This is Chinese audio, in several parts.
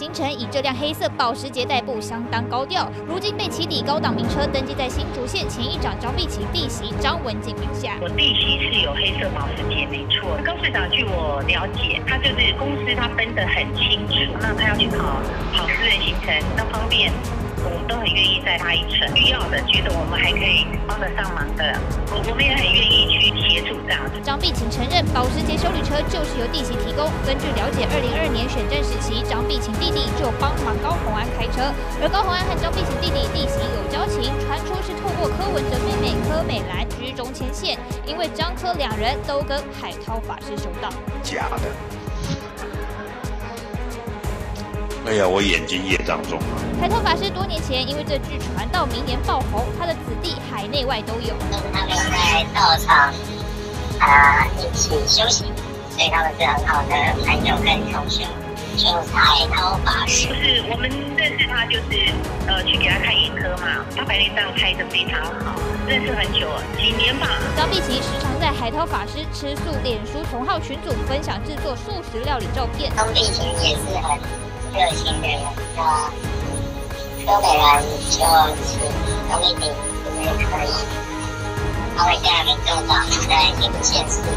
行程以这辆黑色保时捷代步，相当高调。如今被起底高档名车登记在新竹县前议长张碧琴弟媳张文静名下。我弟媳是有黑色保时捷，没错。高市长据我了解，他就是公司他分得很清楚，那他要去跑跑私人行程，那方便。我们都很愿意载他一程，需要的觉得我们还可以帮得上忙的，我我们也很愿意去协助这样。张碧琴承认，保时捷修理车就是由弟媳提供。根据了解，二零二二年选战时期，张碧琴弟弟就帮忙高红安开车，而高红安和张碧琴弟弟弟媳有交情，传出是透过柯文哲妹妹柯美兰居中牵线，因为张柯两人都跟海涛法师修道。假的。哎呀，我眼睛业障重啊！海涛法师多年前因为这剧传到明年爆红，他的子弟海内外都有。跟他们在道场啊一起修行，所以他们是很好的朋友跟同学。就海涛法师，不是我们认识他，就是呃去给他看眼科嘛。他白内障开的非常好，认识很久了，几年吧。张碧琪时常在海涛法师吃素脸书同号群组分享制作素食料理照片。张碧琪也是很。热心的人，那柯美兰就请张一鸣因为可以，他会带领政党在新竹县市的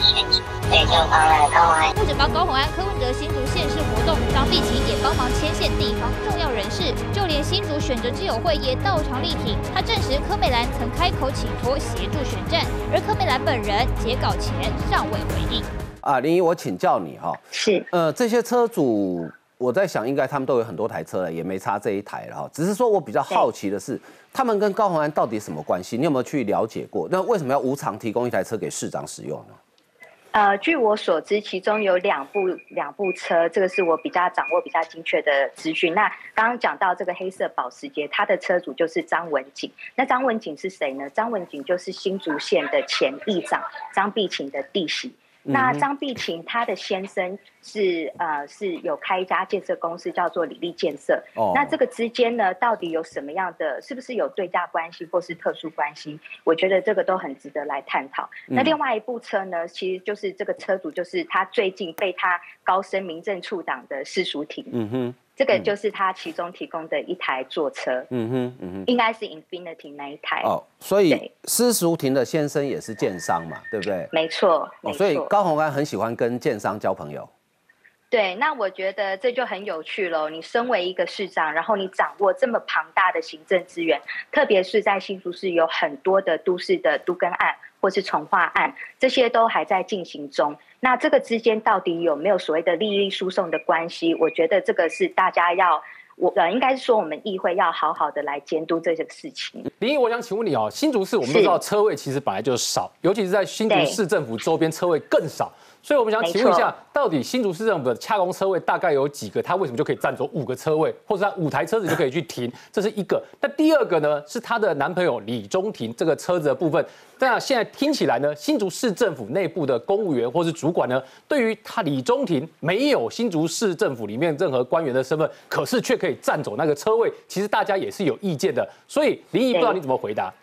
选举，所以就帮高虹安。不止帮高虹安，柯文哲新竹县市活动，张碧琪也帮忙牵线地方重要人士，就连新竹选择之友会也到场力挺。他证实柯美兰曾开口请托协助选战，而柯美兰本人截稿前尚未回应。啊，林怡，我请教你哈，是，呃，这些车主。我在想，应该他们都有很多台车了，也没差这一台了哈。只是说我比较好奇的是，他们跟高鸿安到底什么关系？你有没有去了解过？那为什么要无偿提供一台车给市长使用呢？呃，据我所知，其中有两部两部车，这个是我比较掌握比较精确的资讯。那刚刚讲到这个黑色保时捷，它的车主就是张文景。那张文景是谁呢？张文景就是新竹县的前议长张碧琴的弟媳。那张碧琴她的先生是呃是有开一家建设公司叫做李立建设。哦。那这个之间呢，到底有什么样的？是不是有对价关系或是特殊关系？我觉得这个都很值得来探讨。那另外一部车呢，其实就是这个车主就是他最近被他高升民政处长的世俗庭。嗯哼。这个就是他其中提供的一台坐车，嗯哼，嗯哼，应该是 Infinity 那一台哦。所以施淑婷的先生也是建商嘛，对不对？没错，哦，所以高鸿安很喜欢跟建商交朋友。对，那我觉得这就很有趣喽。你身为一个市长，然后你掌握这么庞大的行政资源，特别是在新竹市有很多的都市的都更案或是重化案，这些都还在进行中。那这个之间到底有没有所谓的利益输送的关系？我觉得这个是大家要，我呃，应该是说我们议会要好好的来监督这些事情。林毅，我想请问你哦，新竹市我们都知道车位其实本来就少，尤其是在新竹市政府周边车位更少。所以我们想请问一下，到底新竹市政府的恰公车位大概有几个？它为什么就可以占走五个车位，或者它五台车子就可以去停？这是一个。那第二个呢，是她的男朋友李中庭这个车子的部分。那现在听起来呢，新竹市政府内部的公务员或是主管呢，对于他李中庭没有新竹市政府里面任何官员的身份，可是却可以占走那个车位，其实大家也是有意见的。所以林毅不知道你怎么回答。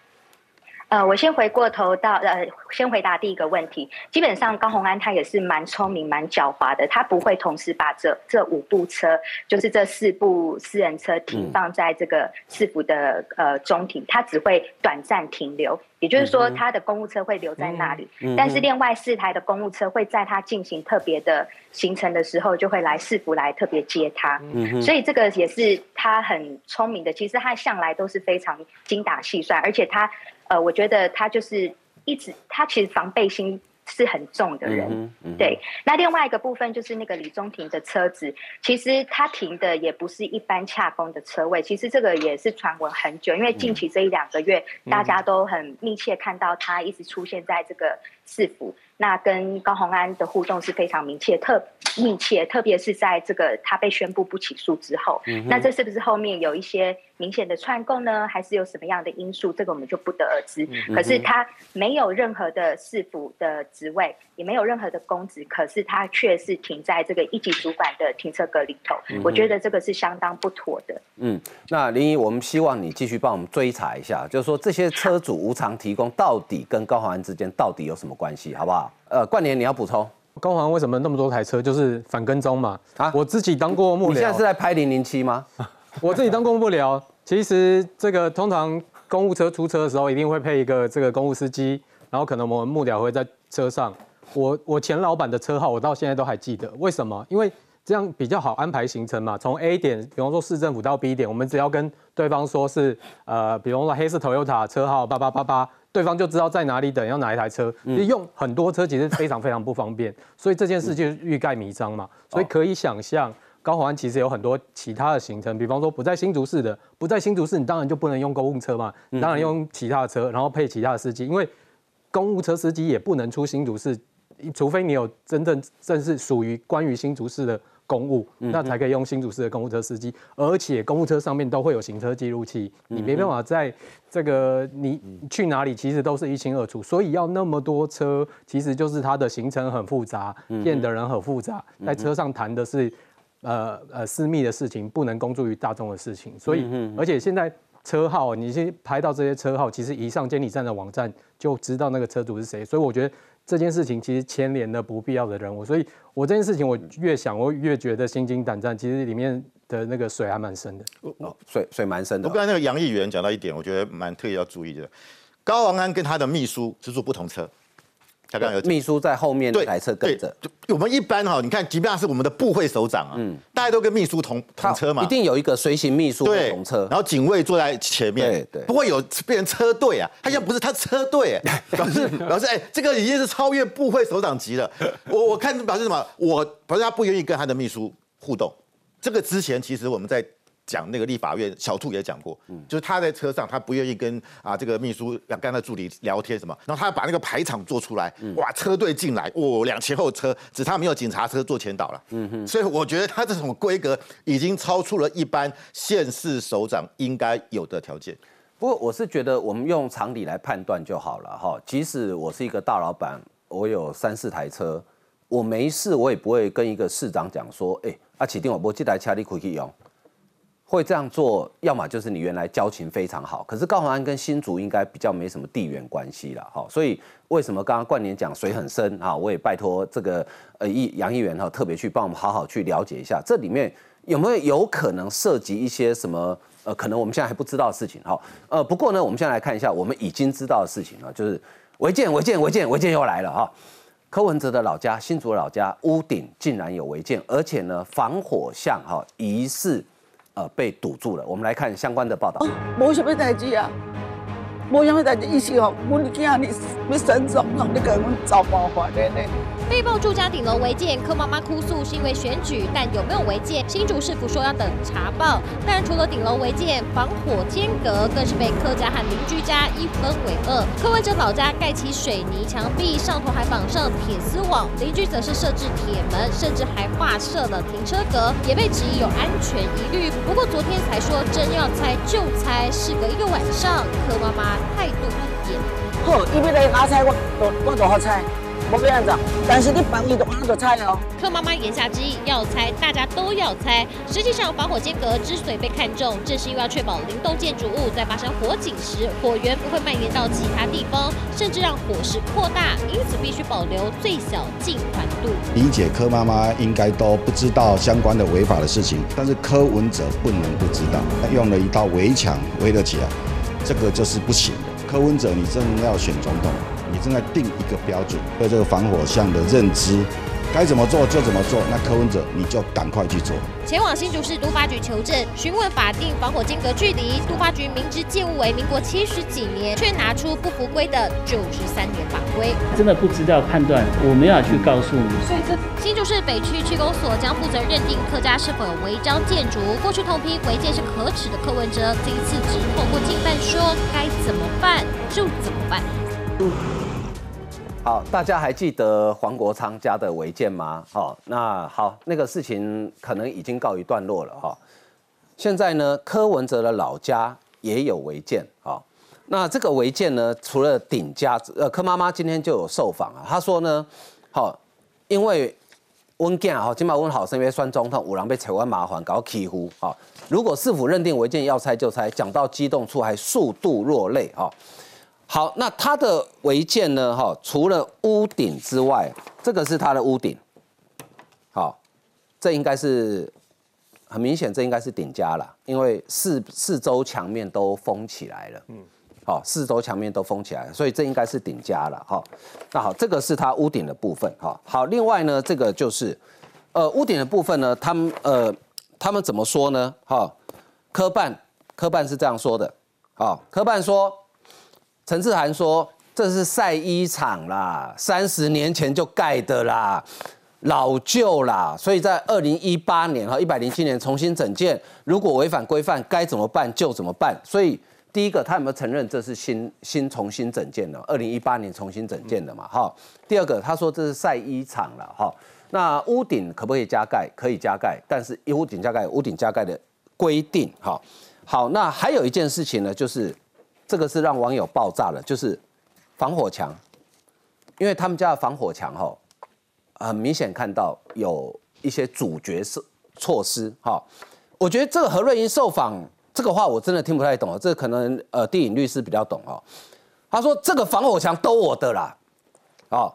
呃，我先回过头到呃，先回答第一个问题。基本上高鸿安他也是蛮聪明、蛮狡猾的，他不会同时把这这五部车，就是这四部私人车停放在这个市府的呃中庭，他只会短暂停留。也就是说，他的公务车会留在那里，但是另外四台的公务车会在他进行特别的行程的时候，就会来市府来特别接他。所以这个也是他很聪明的。其实他向来都是非常精打细算，而且他。呃，我觉得他就是一直，他其实防备心是很重的人。对，那另外一个部分就是那个李宗廷的车子，其实他停的也不是一般洽公的车位，其实这个也是传闻很久，因为近期这一两个月，大家都很密切看到他一直出现在这个市府。那跟高鸿安的互动是非常密切、特密切，特别是在这个他被宣布不起诉之后，那这是不是后面有一些明显的串供呢？还是有什么样的因素？这个我们就不得而知。可是他没有任何的市府的职位，也没有任何的公职，可是他却是停在这个一级主管的停车格里头。我觉得这个是相当不妥的。嗯，那林怡，我们希望你继续帮我们追查一下，就是说这些车主无偿提供到底跟高鸿安之间到底有什么关系，好不好？呃，冠年你要补充？高环为什么那么多台车？就是反跟踪嘛。啊，我自己当过幕僚。你现在是在拍零零七吗？我自己当公务不了。其实这个通常公务车出车的时候，一定会配一个这个公务司机，然后可能我们幕僚会在车上。我我前老板的车号，我到现在都还记得。为什么？因为这样比较好安排行程嘛。从 A 点，比方说市政府到 B 点，我们只要跟对方说是呃，比方说黑色 Toyota 车号八八八八。对方就知道在哪里等，要哪一台车。用很多车其实非常非常不方便，所以这件事就是欲盖弥彰嘛。所以可以想象，高华安其实有很多其他的行程，比方说不在新竹市的，不在新竹市，你当然就不能用公务车嘛，当然用其他的车，然后配其他的司机，因为公务车司机也不能出新竹市，除非你有真正正是属于关于新竹市的。公务那才可以用新竹市的公务车司机，而且公务车上面都会有行车记录器，你没办法在这个你去哪里其实都是一清二楚，所以要那么多车，其实就是它的行程很复杂，骗的人很复杂，在车上谈的是呃呃私密的事情，不能公诸于大众的事情，所以而且现在车号你先拍到这些车号，其实一上监理站的网站就知道那个车主是谁，所以我觉得。这件事情其实牵连了不必要的人物，所以我这件事情我越想我越觉得心惊胆战。其实里面的那个水还蛮深的，哦水水蛮深的。我刚才那个杨议员讲到一点，我觉得蛮特意要注意的。高王安跟他的秘书是坐不同车。他刚有秘书在后面那台车跟着，就我们一般哈，你看，即便是我们的部会首长啊，嗯，大家都跟秘书同同车嘛，一定有一个随行秘书同车，然后警卫坐在前面，对对，不会有变成车队啊，他现在不是他车队，表示表示哎，这个已经是超越部会首长级了。我我看表示什么？我表示他不愿意跟他的秘书互动。这个之前其实我们在。讲那个立法院小兔也讲过，就是他在车上，他不愿意跟啊这个秘书跟他助理聊天什么，然后他把那个排场做出来，哇，车队进来，哦，两前后车，只差没有警察车做前导了，嗯哼，所以我觉得他这种规格已经超出了一般县市首长应该有的条件。不过我是觉得我们用常理来判断就好了哈，即使我是一个大老板，我有三四台车，我没事我也不会跟一个市长讲说，哎，啊启定我不这台车你可以用。会这样做，要么就是你原来交情非常好，可是高雄安跟新竹应该比较没什么地缘关系了，哈，所以为什么刚刚冠年讲水很深啊？我也拜托这个呃议杨议员哈，特别去帮我们好好去了解一下，这里面有没有有可能涉及一些什么呃，可能我们现在还不知道的事情，哈，呃，不过呢，我们现在来看一下我们已经知道的事情啊，就是违建，违建，违建，违建又来了哈，柯文哲的老家新竹老家屋顶竟然有违建，而且呢防火巷哈疑似。呃，被堵住了。我们来看相关的报道。没什么代志啊，冇什么代志，意思哦，我今你你省总统，你给我们找麻烦的呢。被曝住家顶楼违建，柯妈妈哭诉是因为选举，但有没有违建，新竹市府说要等查报。但除了顶楼违建，防火间隔更是被柯家和邻居家一分为二。柯文哲老家盖起水泥墙壁，上头还绑上铁丝网，邻居则是设置铁门，甚至还画设了停车格，也被质疑有安全疑虑。不过昨天才说真要拆就拆，事隔一个晚上，柯妈妈态度一变。好，因为来拿拆，我我我就好这样子，但是你防疫的话就猜哦。柯妈妈言下之意要猜，大家都要猜。实际上，防火间隔之所以被看中，正是因为要确保灵动建筑物在发生火警时，火源不会蔓延到其他地方，甚至让火势扩大。因此，必须保留最小进团度。理解柯妈妈应该都不知道相关的违法的事情，但是柯文哲不能不知道。他用了一道围墙围了起来，这个就是不行的。柯文哲，你真的要选总统？你正在定一个标准，对这个防火巷的认知，该怎么做就怎么做。那柯文哲，你就赶快去做。前往新竹市都发局求证，询问法定防火间隔距离。都发局明知建物为民国七十几年，却拿出不符规的九十三年法规。真的不知道判断，我没有去告诉你。所以这新竹市北区区公所将负责认定客家是否有违章建筑。过去同批违建是可耻的柯文哲，这一次只透过警办说该怎么办就怎么办。好，大家还记得黄国昌家的违建吗？好，那好，那个事情可能已经告一段落了哈。现在呢，柯文哲的老家也有违建。好，那这个违建呢，除了顶家，呃，柯妈妈今天就有受访啊，她说呢，好，因为温建哈，今晚温好是因为酸总统五郎被台湾麻烦搞起呼啊。如果市府认定违建要拆就拆，讲到激动处还数度落泪啊。好，那它的违建呢？哈，除了屋顶之外，这个是它的屋顶。好，这应该是很明显，这应该是顶加了，因为四四周墙面都封起来了。嗯，好，四周墙面都封起来了，所以这应该是顶加了。哈，那好，这个是它屋顶的部分。哈，好，另外呢，这个就是呃屋顶的部分呢，他们呃他们怎么说呢？哈，科办科办是这样说的。好，科办说。陈志涵说：“这是晒衣场啦，三十年前就盖的啦，老旧啦，所以在二零一八年和一百零七年重新整建，如果违反规范，该怎么办就怎么办。所以第一个，他有没有承认这是新新重新整建的？二零一八年重新整建的嘛？哈。第二个，他说这是晒衣场了，哈。那屋顶可不可以加盖？可以加盖，但是屋顶加盖，屋顶加盖的规定，哈。好，那还有一件事情呢，就是。”这个是让网友爆炸了，就是防火墙，因为他们家的防火墙哈，很明显看到有一些主角是措施哈。我觉得这个何瑞英受访这个话我真的听不太懂，这可能呃电影律师比较懂哦。他说这个防火墙都我的啦，哦，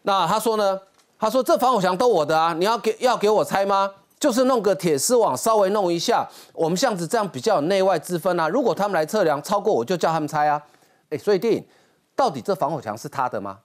那他说呢？他说这防火墙都我的啊，你要给要给我拆吗？就是弄个铁丝网，稍微弄一下，我们巷子这样比较有内外之分啊。如果他们来测量超过，我就叫他们拆啊。哎，所以电影到底这防火墙是他的吗？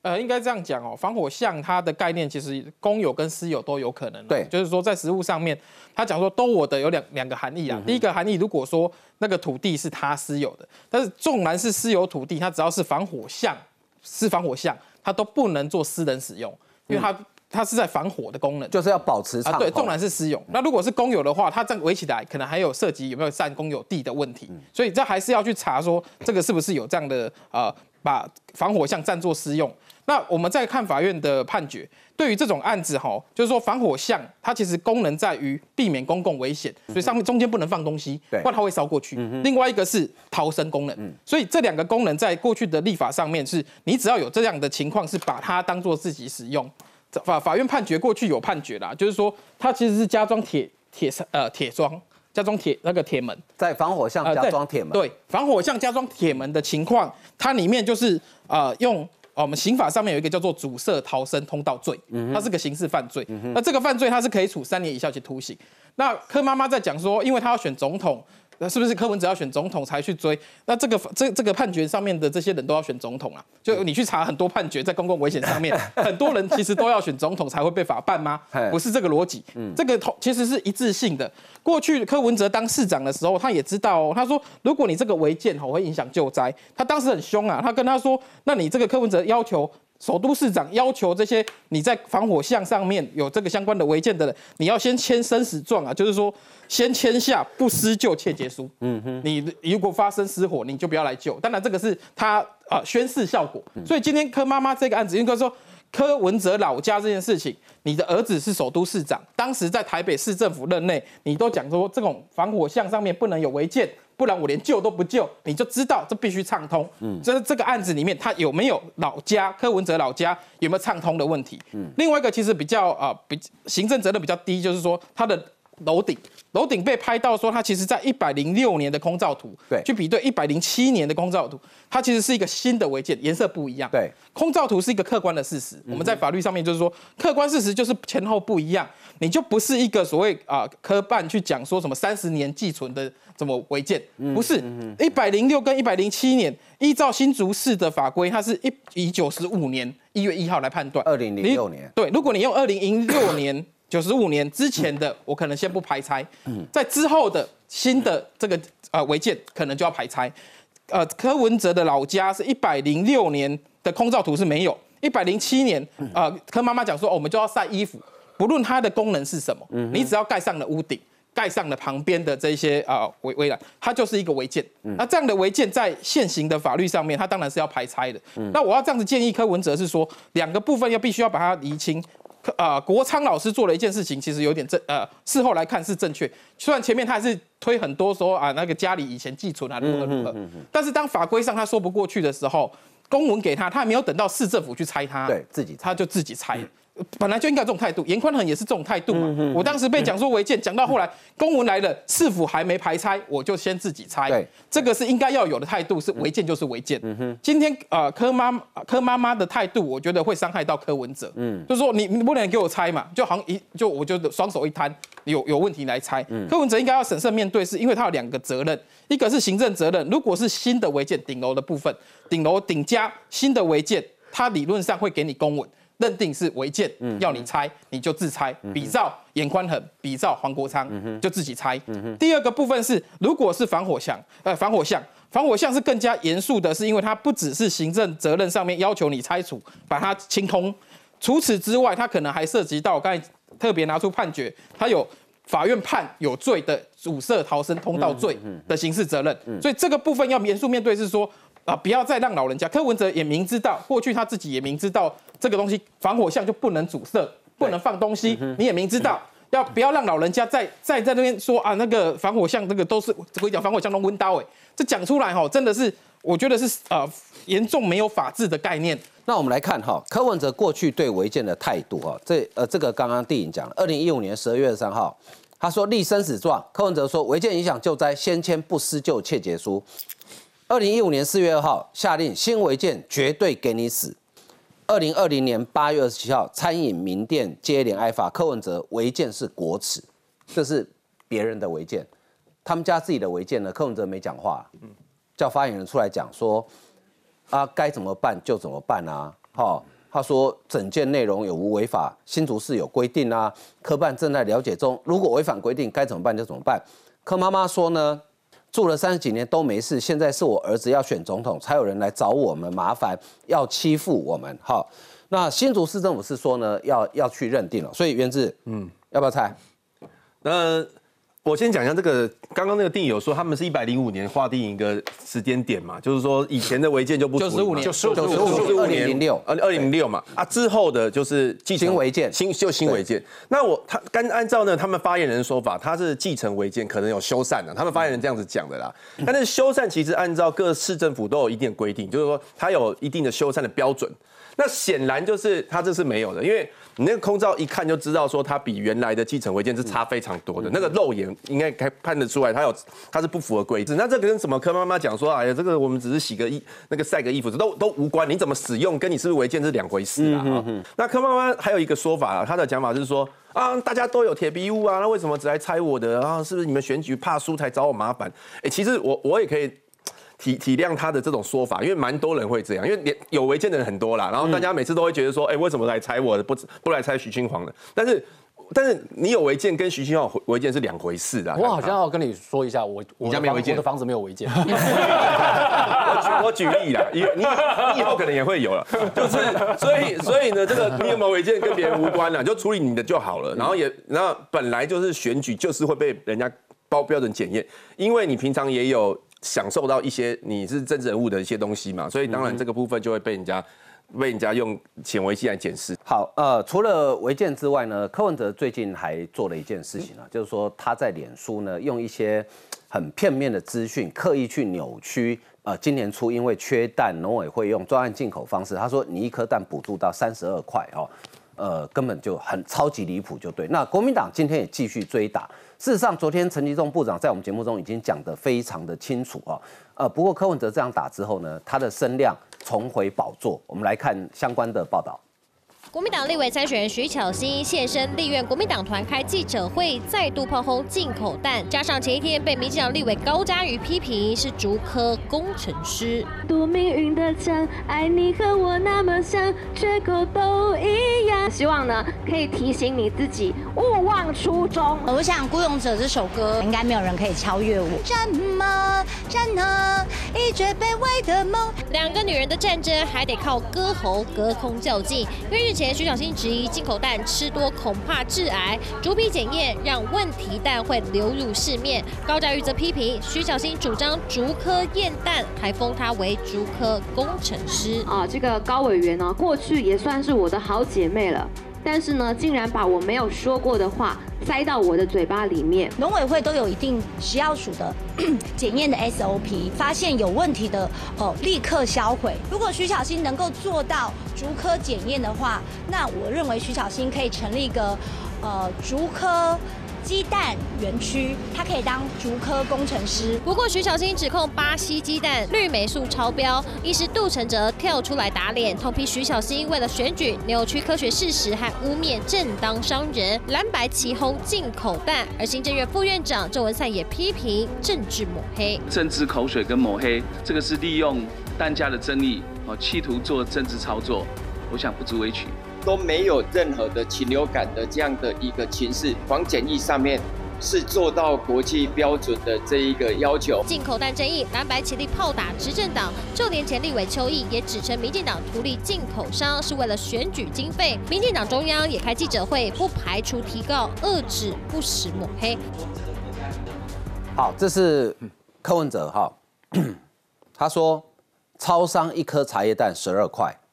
呃，应该这样讲哦，防火巷它的概念其实公有跟私有都有可能。对，就是说在实物上面，他讲说都我的有两两个含义啊。第一个含义，如果说那个土地是他私有的，但是纵然是私有土地，它只要是防火巷是防火巷，它都不能做私人使用，因为它。它是在防火的功能，就是要保持啊。对，纵然是私有，那如果是公有的话，它这样围起来，可能还有涉及有没有占公有地的问题。所以这还是要去查说这个是不是有这样的呃，把防火巷占作私用。那我们再看法院的判决，对于这种案子哈，就是说防火巷它其实功能在于避免公共危险，所以上面中间不能放东西，不然它会烧过去。另外一个是逃生功能，所以这两个功能在过去的立法上面是，你只要有这样的情况，是把它当做自己使用。法法院判决过去有判决啦，就是说它其实是加装铁铁呃铁桩，加装铁那个铁门，在防火巷加装铁门。对，防火巷加装铁门的情况，它里面就是呃用我们刑法上面有一个叫做阻塞逃生通道罪，它是个刑事犯罪。那这个犯罪它是可以处三年以下及徒刑。那柯妈妈在讲说，因为她要选总统。那是不是柯文哲要选总统才去追？那这个这这个判决上面的这些人都要选总统啊？就你去查很多判决，在公共危险上面，很多人其实都要选总统才会被法办吗？不是这个逻辑。这个同其实是一致性的。过去柯文哲当市长的时候，他也知道哦。他说，如果你这个违建吼会影响救灾，他当时很凶啊。他跟他说，那你这个柯文哲要求。首都市长要求这些你在防火巷上面有这个相关的违建的人，你要先签生死状啊，就是说先签下不施救切结书。嗯哼，你如果发生失火，你就不要来救。当然这个是他啊宣誓效果。所以今天柯妈妈这个案子，应该说柯文哲老家这件事情，你的儿子是首都市长，当时在台北市政府任内，你都讲说这种防火巷上面不能有违建。不然我连救都不救，你就知道这必须畅通。嗯，这这个案子里面，他有没有老家柯文哲老家有没有畅通的问题？嗯，另外一个其实比较啊，比行政责任比较低，就是说他的楼顶，楼顶被拍到说它其实在一百零六年的空照图，对，去比对一百零七年的空照图，它其实是一个新的违建，颜色不一样。对，空照图是一个客观的事实，我们在法律上面就是说，客观事实就是前后不一样，你就不是一个所谓啊科办去讲说什么三十年寄存的。怎么违建？不是一百零六跟一百零七年，依照新竹市的法规，它是一以九十五年一月一号来判断。二零零六年，对，如果你用二零零六年九十五年之前的，我可能先不排拆。在之后的新的这个呃违建，可能就要排拆。呃，柯文哲的老家是一百零六年的空照图是没有，一百零七年，呃，柯妈妈讲说，我们就要晒衣服，不论它的功能是什么，你只要盖上了屋顶。盖上了旁边的这些啊围围栏，它就是一个违建。那这样的违建在现行的法律上面，它当然是要排拆的。那我要这样子建议柯文哲是说，两个部分要必须要把它厘清。啊，国昌老师做了一件事情，其实有点正呃，事后来看是正确。虽然前面他还是推很多说啊，那个家里以前寄存啊如何如何，但是当法规上他说不过去的时候，公文给他，他还没有等到市政府去拆他，对自己他就自己拆。本来就应该这种态度，严宽恒也是这种态度嘛。我当时被讲说违建，讲到后来公文来了，市府还没排拆，我就先自己拆。对，这个是应该要有的态度，是违建就是违建。今天呃柯妈柯妈妈的态度，我觉得会伤害到柯文哲。嗯，就是说你你不能给我拆嘛，就好像一就我就双手一摊，有有问题来拆。柯文哲应该要审慎面对，是因为他有两个责任，一个是行政责任，如果是新的违建顶楼的部分，顶楼顶加新的违建，他理论上会给你公文。认定是违建，要你拆你就自拆，比照严宽恒，比照黄国昌就自己拆。第二个部分是，如果是防火墙，呃，防火巷，防火巷是更加严肃的，是因为它不只是行政责任上面要求你拆除，把它清空，除此之外，它可能还涉及到刚才特别拿出判决，它有法院判有罪的阻塞逃生通道罪的刑事责任，所以这个部分要严肃面对，是说。啊！不要再让老人家柯文哲也明知道，过去他自己也明知道这个东西防火巷就不能阻塞，不能放东西。你也明知道，要不要让老人家再再在那边说啊？那个防火巷这个都是会讲防火巷都温刀哎，这讲出来哈，真的是我觉得是呃严重没有法治的概念。那我们来看哈，柯文哲过去对违建的态度哈，这呃这个刚刚电影讲了，二零一五年十二月三号，他说立生死状，柯文哲说违建影响救灾，先签不施救切结书。二零一五年四月二号下令新违建绝对给你死。二零二零年八月二十七号餐饮名店接连挨罚，柯文哲违建是国耻，这是别人的违建，他们家自己的违建呢？柯文哲没讲话，叫发言人出来讲说啊该怎么办就怎么办啊。好，他说整件内容有无违法，新竹市有规定啊，科办正在了解中，如果违反规定该怎么办就怎么办。柯妈妈说呢？住了三十几年都没事，现在是我儿子要选总统，才有人来找我们麻烦，要欺负我们。好，那新竹市政府是说呢，要要去认定了，所以原志，嗯，要不要猜？那。我先讲一下这个，刚刚那个定有说他们是一百零五年划定一个时间点嘛，就是说以前的违建就不九十五年，九十五年零六，二二零零六嘛，啊之后的就是继承。违建，新就新违建。那我他刚按照呢他们发言人说法，他是继承违建，可能有修缮的，他们发言人这样子讲的啦。但是修缮其实按照各市政府都有一定的规定，就是说它有一定的修缮的标准。那显然就是他这是没有的，因为你那个空照一看就知道说它比原来的继承违建是差非常多的，那个肉眼应该该看得出来，它有它是不符合规制。那这跟什么柯妈妈讲说，哎呀，这个我们只是洗个衣，那个晒个衣服，都都无关。你怎么使用，跟你是不是违建是两回事啊。那柯妈妈还有一个说法，她的讲法就是说啊，大家都有铁皮屋啊，那为什么只来拆我的啊？是不是你们选举怕输才找我麻烦？哎，其实我我也可以。体体谅他的这种说法，因为蛮多人会这样，因为连有违建的人很多啦，然后大家每次都会觉得说，哎，为什么来拆我的，不不来拆徐清煌的？但是，但是你有违建跟徐清煌违建是两回事啊。我好像要跟你说一下，我我家没违建，我的房子没有违建。我举我举例啦，你你以后可能也会有了，就是所以所以呢，这个你有没有违建跟别人无关了，就处理你的就好了。然后也然后本来就是选举就是会被人家包标准检验，因为你平常也有。享受到一些你是政治人物的一些东西嘛，所以当然这个部分就会被人家被人家用显微镜来检视。好，呃，除了违建之外呢，柯文哲最近还做了一件事情啊，就是说他在脸书呢用一些很片面的资讯，刻意去扭曲。呃，今年初因为缺蛋，农委会用专案进口方式，他说你一颗蛋补助到三十二块哦，呃，根本就很超级离谱，就对。那国民党今天也继续追打。事实上，昨天陈吉仲部长在我们节目中已经讲得非常的清楚啊。呃，不过柯文哲这样打之后呢，他的声量重回宝座。我们来看相关的报道。国民党立委参选人徐巧芯现身立院国民党团开记者会，再度炮轰进口蛋，加上前一天被民进党立委高嘉瑜批评是竹科工程师。多命运的枪，爱你和我那么像，缺口都一样。希望呢可以提醒你自己，勿忘初衷。我想《孤勇者》这首歌，应该没有人可以超越我。战吗？战啊！一绝卑微的梦。两个女人的战争还得靠歌喉隔空较劲，因为日前。徐小新质疑进口蛋吃多恐怕致癌，逐批检验让问题蛋会流入市面。高嘉瑜则批评徐小新主张逐科验蛋，还封他为逐科工程师。啊，这个高委员呢，过去也算是我的好姐妹了。但是呢，竟然把我没有说过的话塞到我的嘴巴里面。农委会都有一定食药署的 检验的 SOP，发现有问题的哦，立刻销毁。如果徐小新能够做到逐科检验的话，那我认为徐小新可以成立一个呃竹科。鸡蛋园区，他可以当竹科工程师。不过徐小新指控巴西鸡蛋绿霉素超标，医师杜承哲跳出来打脸，痛批徐小新为了选举扭曲科学事实，和污蔑正当商人，蓝白齐轰进口蛋。而行政院副院长郑文灿也批评政治抹黑，政治口水跟抹黑，这个是利用蛋价的争议哦，企图做政治操作，我想不足为取。都没有任何的禽流感的这样的一个情势，防检疫上面是做到国际标准的这一个要求。进口蛋争议，蓝白齐力炮打执政党，就连前立委邱毅也指称民进党图利进口商是为了选举经费。民进党中央也开记者会，不排除提告遏制不实抹黑。好，这是柯文哲哈，他说超商一颗茶叶蛋十二块，好。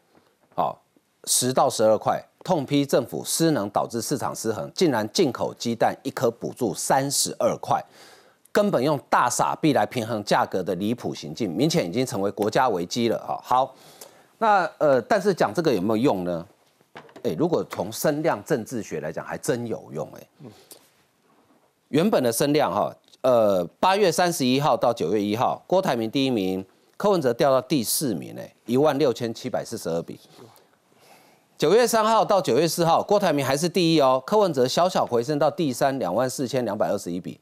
十到十二块，痛批政府失能导致市场失衡，竟然进口鸡蛋一颗补助三十二块，根本用大傻币来平衡价格的离谱行径，明显已经成为国家危机了哈。好，那呃，但是讲这个有没有用呢？哎，如果从声量政治学来讲，还真有用哎。原本的声量哈，呃，八月三十一号到九月一号，郭台铭第一名，柯文哲掉到第四名哎，一万六千七百四十二笔。九月三号到九月四号，郭台铭还是第一哦，柯文哲小小回升到第三，两万四千两百二十一笔。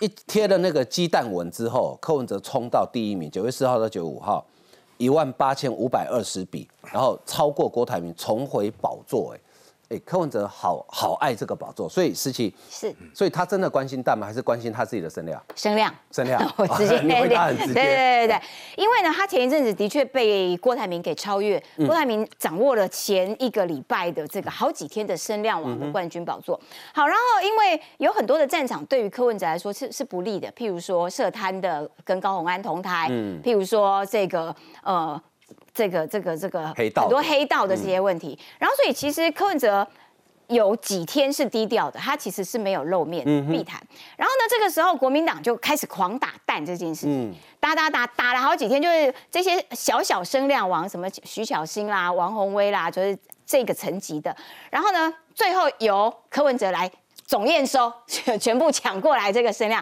一贴了那个鸡蛋文之后，柯文哲冲到第一名。九月四号到九月五号，一万八千五百二十笔，然后超过郭台铭，重回宝座。哎。哎，柯文哲好好爱这个宝座，所以思琪是，所以他真的关心蛋吗？还是关心他自己的声量？声量，声量，我直接 对对对对对，因为呢，他前一阵子的确被郭台铭给超越，郭台铭掌握了前一个礼拜的这个好几天的声量王的冠军宝座。好，然后因为有很多的战场对于柯文哲来说是是不利的，譬如说涉贪的跟高鸿安同台，嗯，譬如说这个呃。这个这个这个很多黑道的这些问题，然后所以其实柯文哲有几天是低调的，他其实是没有露面避谈。然后呢，这个时候国民党就开始狂打蛋这件事情，打打打打了好几天，就是这些小小声量王，什么徐小新啦、王宏威啦，就是这个层级的。然后呢，最后由柯文哲来。总验收全部抢过来这个声量，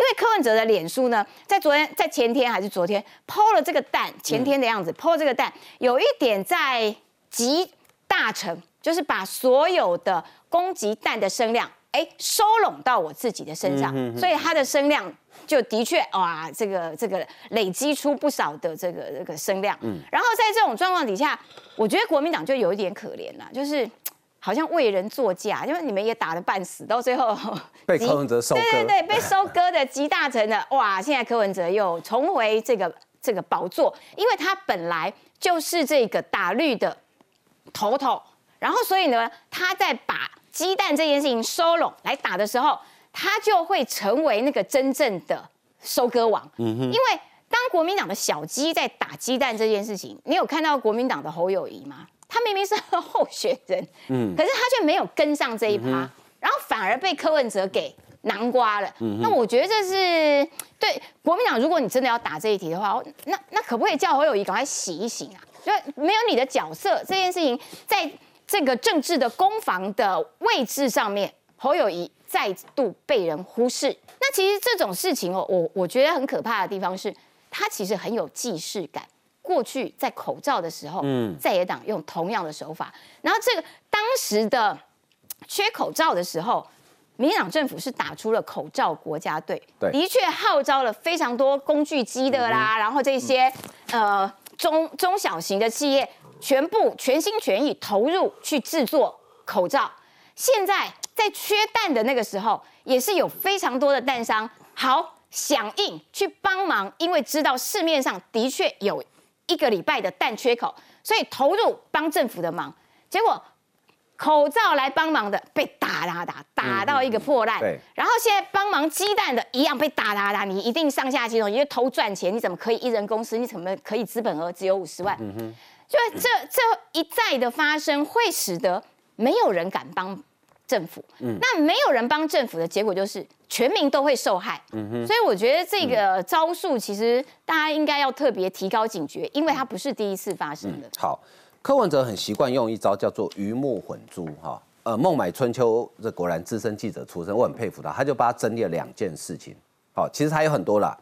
因为柯文哲的脸书呢，在昨天、在前天还是昨天剖了这个蛋，前天的样子抛这个蛋，有一点在集大成，就是把所有的攻击蛋的声量，哎，收拢到我自己的身上，所以他的声量就的确哇，这个这个累积出不少的这个这个声量。然后在这种状况底下，我觉得国民党就有一点可怜了，就是。好像为人作嫁，因为你们也打得半死，到最后 被柯文哲收割，对对对，被收割的集大成的，哇！现在柯文哲又重回这个这个宝座，因为他本来就是这个打绿的头头，然后所以呢，他在把鸡蛋这件事情收拢来打的时候，他就会成为那个真正的收割王。嗯哼，因为当国民党的小鸡在打鸡蛋这件事情，你有看到国民党的侯友谊吗？他明明是候选人，嗯，可是他却没有跟上这一趴，然后反而被柯文哲给南瓜了。嗯那我觉得这是对国民党，如果你真的要打这一题的话，那那可不可以叫侯友谊赶快洗一洗啊？就没有你的角色这件事情，在这个政治的攻防的位置上面，侯友谊再度被人忽视。那其实这种事情哦，我我觉得很可怕的地方是，他其实很有既视感。过去在口罩的时候，嗯，在野党用同样的手法，然后这个当时的缺口罩的时候，民进党政府是打出了口罩国家队，的确号召了非常多工具机的啦，然后这些呃中中小型的企业全部全心全意投入去制作口罩。现在在缺蛋的那个时候，也是有非常多的蛋商好响应去帮忙，因为知道市面上的确有。一个礼拜的蛋缺口，所以投入帮政府的忙，结果口罩来帮忙的被打打打打到一个破烂，然后现在帮忙鸡蛋的一样被打打打，你一定上下其手，因为偷赚钱，你怎么可以一人公司？你怎么可以资本额只有五十万？嗯哼，就这这一再的发生，会使得没有人敢帮政府。嗯，那没有人帮政府的结果就是全民都会受害。嗯哼，所以我觉得这个招数其实大家应该要特别提高警觉，因为它不是第一次发生的。好，柯文哲很习惯用一招叫做鱼目混珠哈。呃，孟买春秋这果然资深记者出身，我很佩服他，他就把他整理了两件事情。好，其实还有很多啦。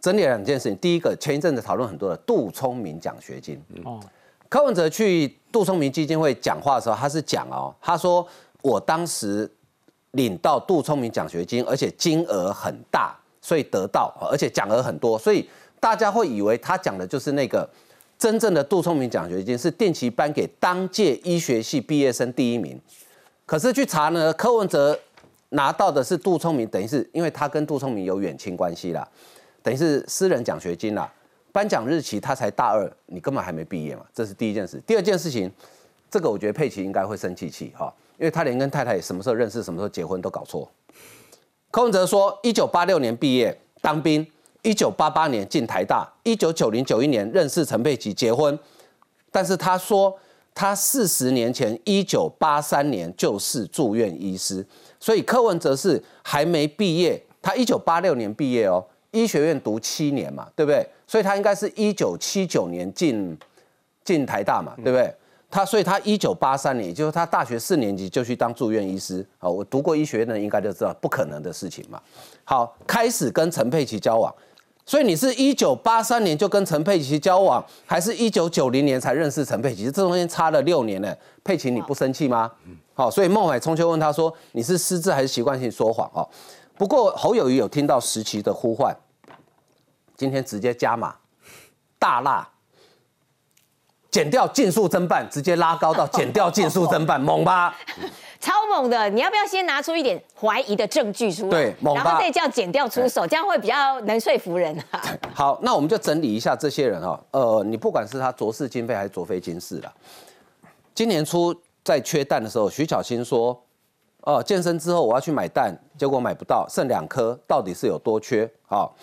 整理了两件事情，第一个，前一阵子讨论很多的杜聪明奖学金。哦，柯文哲去杜聪明基金会讲话的时候，他是讲哦，他说我当时领到杜聪明奖学金，而且金额很大，所以得到，而且奖额很多，所以大家会以为他讲的就是那个真正的杜聪明奖学金是定期颁给当届医学系毕业生第一名。可是去查呢，柯文哲拿到的是杜聪明，等于是因为他跟杜聪明有远亲关系啦。等于是私人奖学金啦，颁奖日期他才大二，你根本还没毕业嘛，这是第一件事。第二件事情，这个我觉得佩奇应该会生气气哈，因为他连跟太太什么时候认识、什么时候结婚都搞错。柯文哲说，一九八六年毕业当兵，一九八八年进台大，一九九零九一年认识陈佩琪结婚，但是他说他四十年前一九八三年就是住院医师，所以柯文哲是还没毕业，他一九八六年毕业哦。医学院读七年嘛，对不对？所以他应该是一九七九年进进台大嘛，对不对？他所以他一九八三年，也就是他大学四年级就去当住院医师。好，我读过医学院的应该就知道不可能的事情嘛。好，开始跟陈佩琪交往，所以你是一九八三年就跟陈佩琪交往，还是一九九零年才认识陈佩琪？这中间差了六年呢。佩琪你不生气吗？好，所以孟海冲秋问他说：“你是失智还是习惯性说谎？”哦。不过侯友谊有听到时期的呼唤，今天直接加码，大辣，减掉竞速增办，直接拉高到减掉竞速增办，猛吧？超猛的！你要不要先拿出一点怀疑的证据出来？对，猛然后再叫减掉出手，这样会比较能说服人啊。好，那我们就整理一下这些人哈，呃，你不管是他卓氏经费还是卓非金氏了，今年初在缺蛋的时候，徐巧芯说。哦，健身之后我要去买蛋，结果买不到，剩两颗，到底是有多缺？好，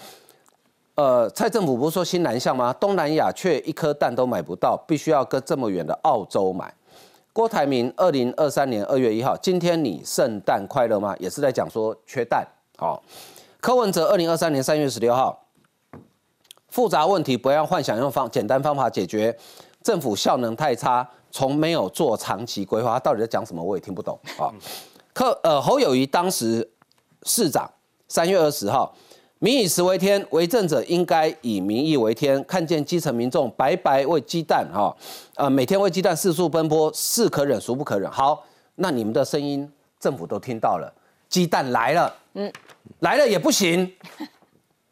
呃，蔡政府不是说新南向吗？东南亚却一颗蛋都买不到，必须要跟这么远的澳洲买。郭台铭二零二三年二月一号，今天你圣诞快乐吗？也是在讲说缺蛋。好，柯文哲二零二三年三月十六号，复杂问题不要幻想用方简单方法解决，政府效能太差，从没有做长期规划，他到底在讲什么？我也听不懂啊。柯呃侯友谊当时市长三月二十号，民以食为天，为政者应该以民意为天。看见基层民众白白为鸡蛋哈，呃每天为鸡蛋四处奔波，是可忍孰不可忍。好，那你们的声音政府都听到了，鸡蛋来了，嗯，来了也不行，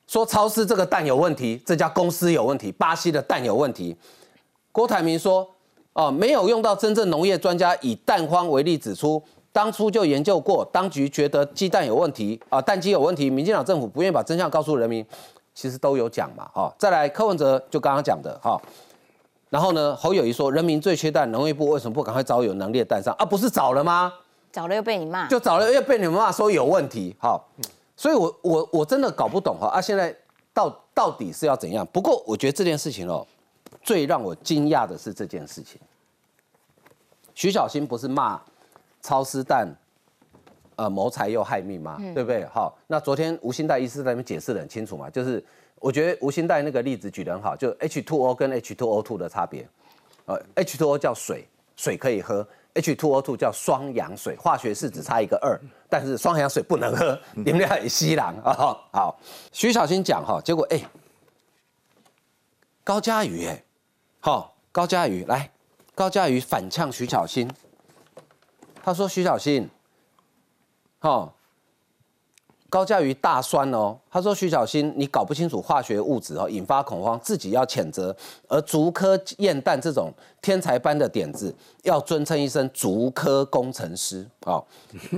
说超市这个蛋有问题，这家公司有问题，巴西的蛋有问题。郭台铭说，哦没有用到真正农业专家以蛋荒为例指出。当初就研究过，当局觉得鸡蛋有问题啊，蛋鸡有问题，民进党政府不愿意把真相告诉人民，其实都有讲嘛，哈。再来，柯文哲就刚刚讲的，哈。然后呢，侯友谊说，人民最缺蛋，农业部为什么不赶快找有能力的蛋商啊？不是找了吗？找了又被你骂，就找了又被你们骂说有问题，哈。所以我我我真的搞不懂哈啊，现在到到底是要怎样？不过我觉得这件事情哦，最让我惊讶的是这件事情，徐小新不是骂。超丝蛋，呃，谋财又害命嘛，对不对？好，那昨天吴兴代医师在那边解释的很清楚嘛，就是我觉得吴兴代那个例子举得很好，就 H2O 跟 H2O2 的差别，呃，H2O 叫水，水可以喝；H2O2 叫双氧水，化学式只差一个二，但是双氧水不能喝，你们俩也稀朗啊。好，徐小新讲哈，结果哎，高嘉瑜哎，好，高嘉瑜来，高嘉瑜反呛徐小新。他说：“徐小新，哈，高价于大酸哦。”他说：“徐小新，你搞不清楚化学物质哦，引发恐慌，自己要谴责。而竹科验蛋这种天才般的点子，要尊称一声竹科工程师哦。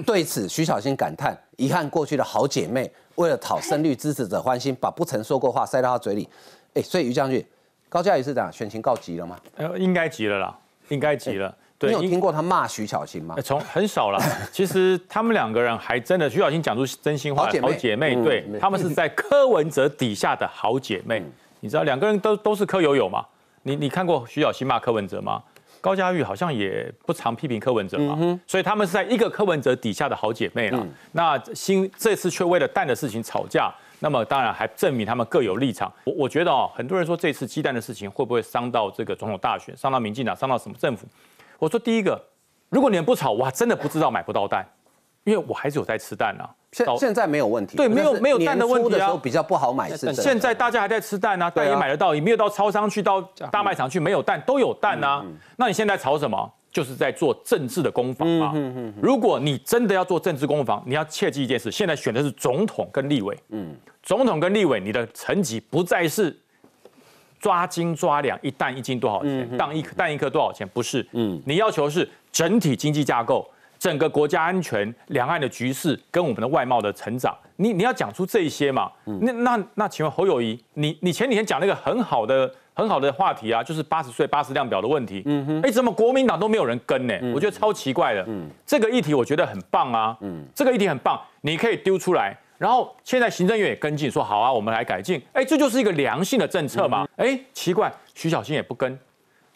对此，徐小新感叹：遗憾过去的好姐妹，为了讨声律支持者欢心，把不曾说过话塞到他嘴里。哎，所以于将军，高嘉瑜是样？选情告急了吗？呃，应该急了啦，应该急了。”你有听过他骂徐巧芯吗？从很少了。其实他们两个人还真的，徐巧芯讲出真心话，好姐妹，对他们是在柯文哲底下的好姐妹。你知道两个人都都是柯友友嘛？你你看过徐巧芯骂柯文哲吗？高嘉瑜好像也不常批评柯文哲嘛，所以他们是在一个柯文哲底下的好姐妹了。那新这次却为了蛋的事情吵架，那么当然还证明他们各有立场。我我觉得哦，很多人说这次鸡蛋的事情会不会伤到这个总统大选，伤到民进党，伤到什么政府？我说第一个，如果你们不炒，我还真的不知道买不到蛋，因为我还是有在吃蛋啊。现现在没有问题，对，没有没有蛋的问题啊。比较不好买是现在大家还在吃蛋啊，蛋也买得到，也没有到超商去，到大卖场去没有蛋都有蛋啊。那你现在炒什么？就是在做政治的攻防嘛。如果你真的要做政治攻防，你要切记一件事：现在选的是总统跟立委。嗯，总统跟立委，你的层级不再是抓斤抓两，一担一斤多少钱，当一担一颗多少钱？不是。嗯，你要求是整体经济架构。整个国家安全、两岸的局势跟我们的外贸的成长，你你要讲出这些嘛？那那那，请问侯友谊，你你前几天讲那个很好的很好的话题啊，就是八十岁八十量表的问题。嗯哼，哎，怎么国民党都没有人跟呢？我觉得超奇怪的。嗯，这个议题我觉得很棒啊。嗯，这个议题很棒，你可以丢出来，然后现在行政院也跟进，说好啊，我们来改进。哎，这就是一个良性的政策嘛。哎，奇怪，徐小新也不跟，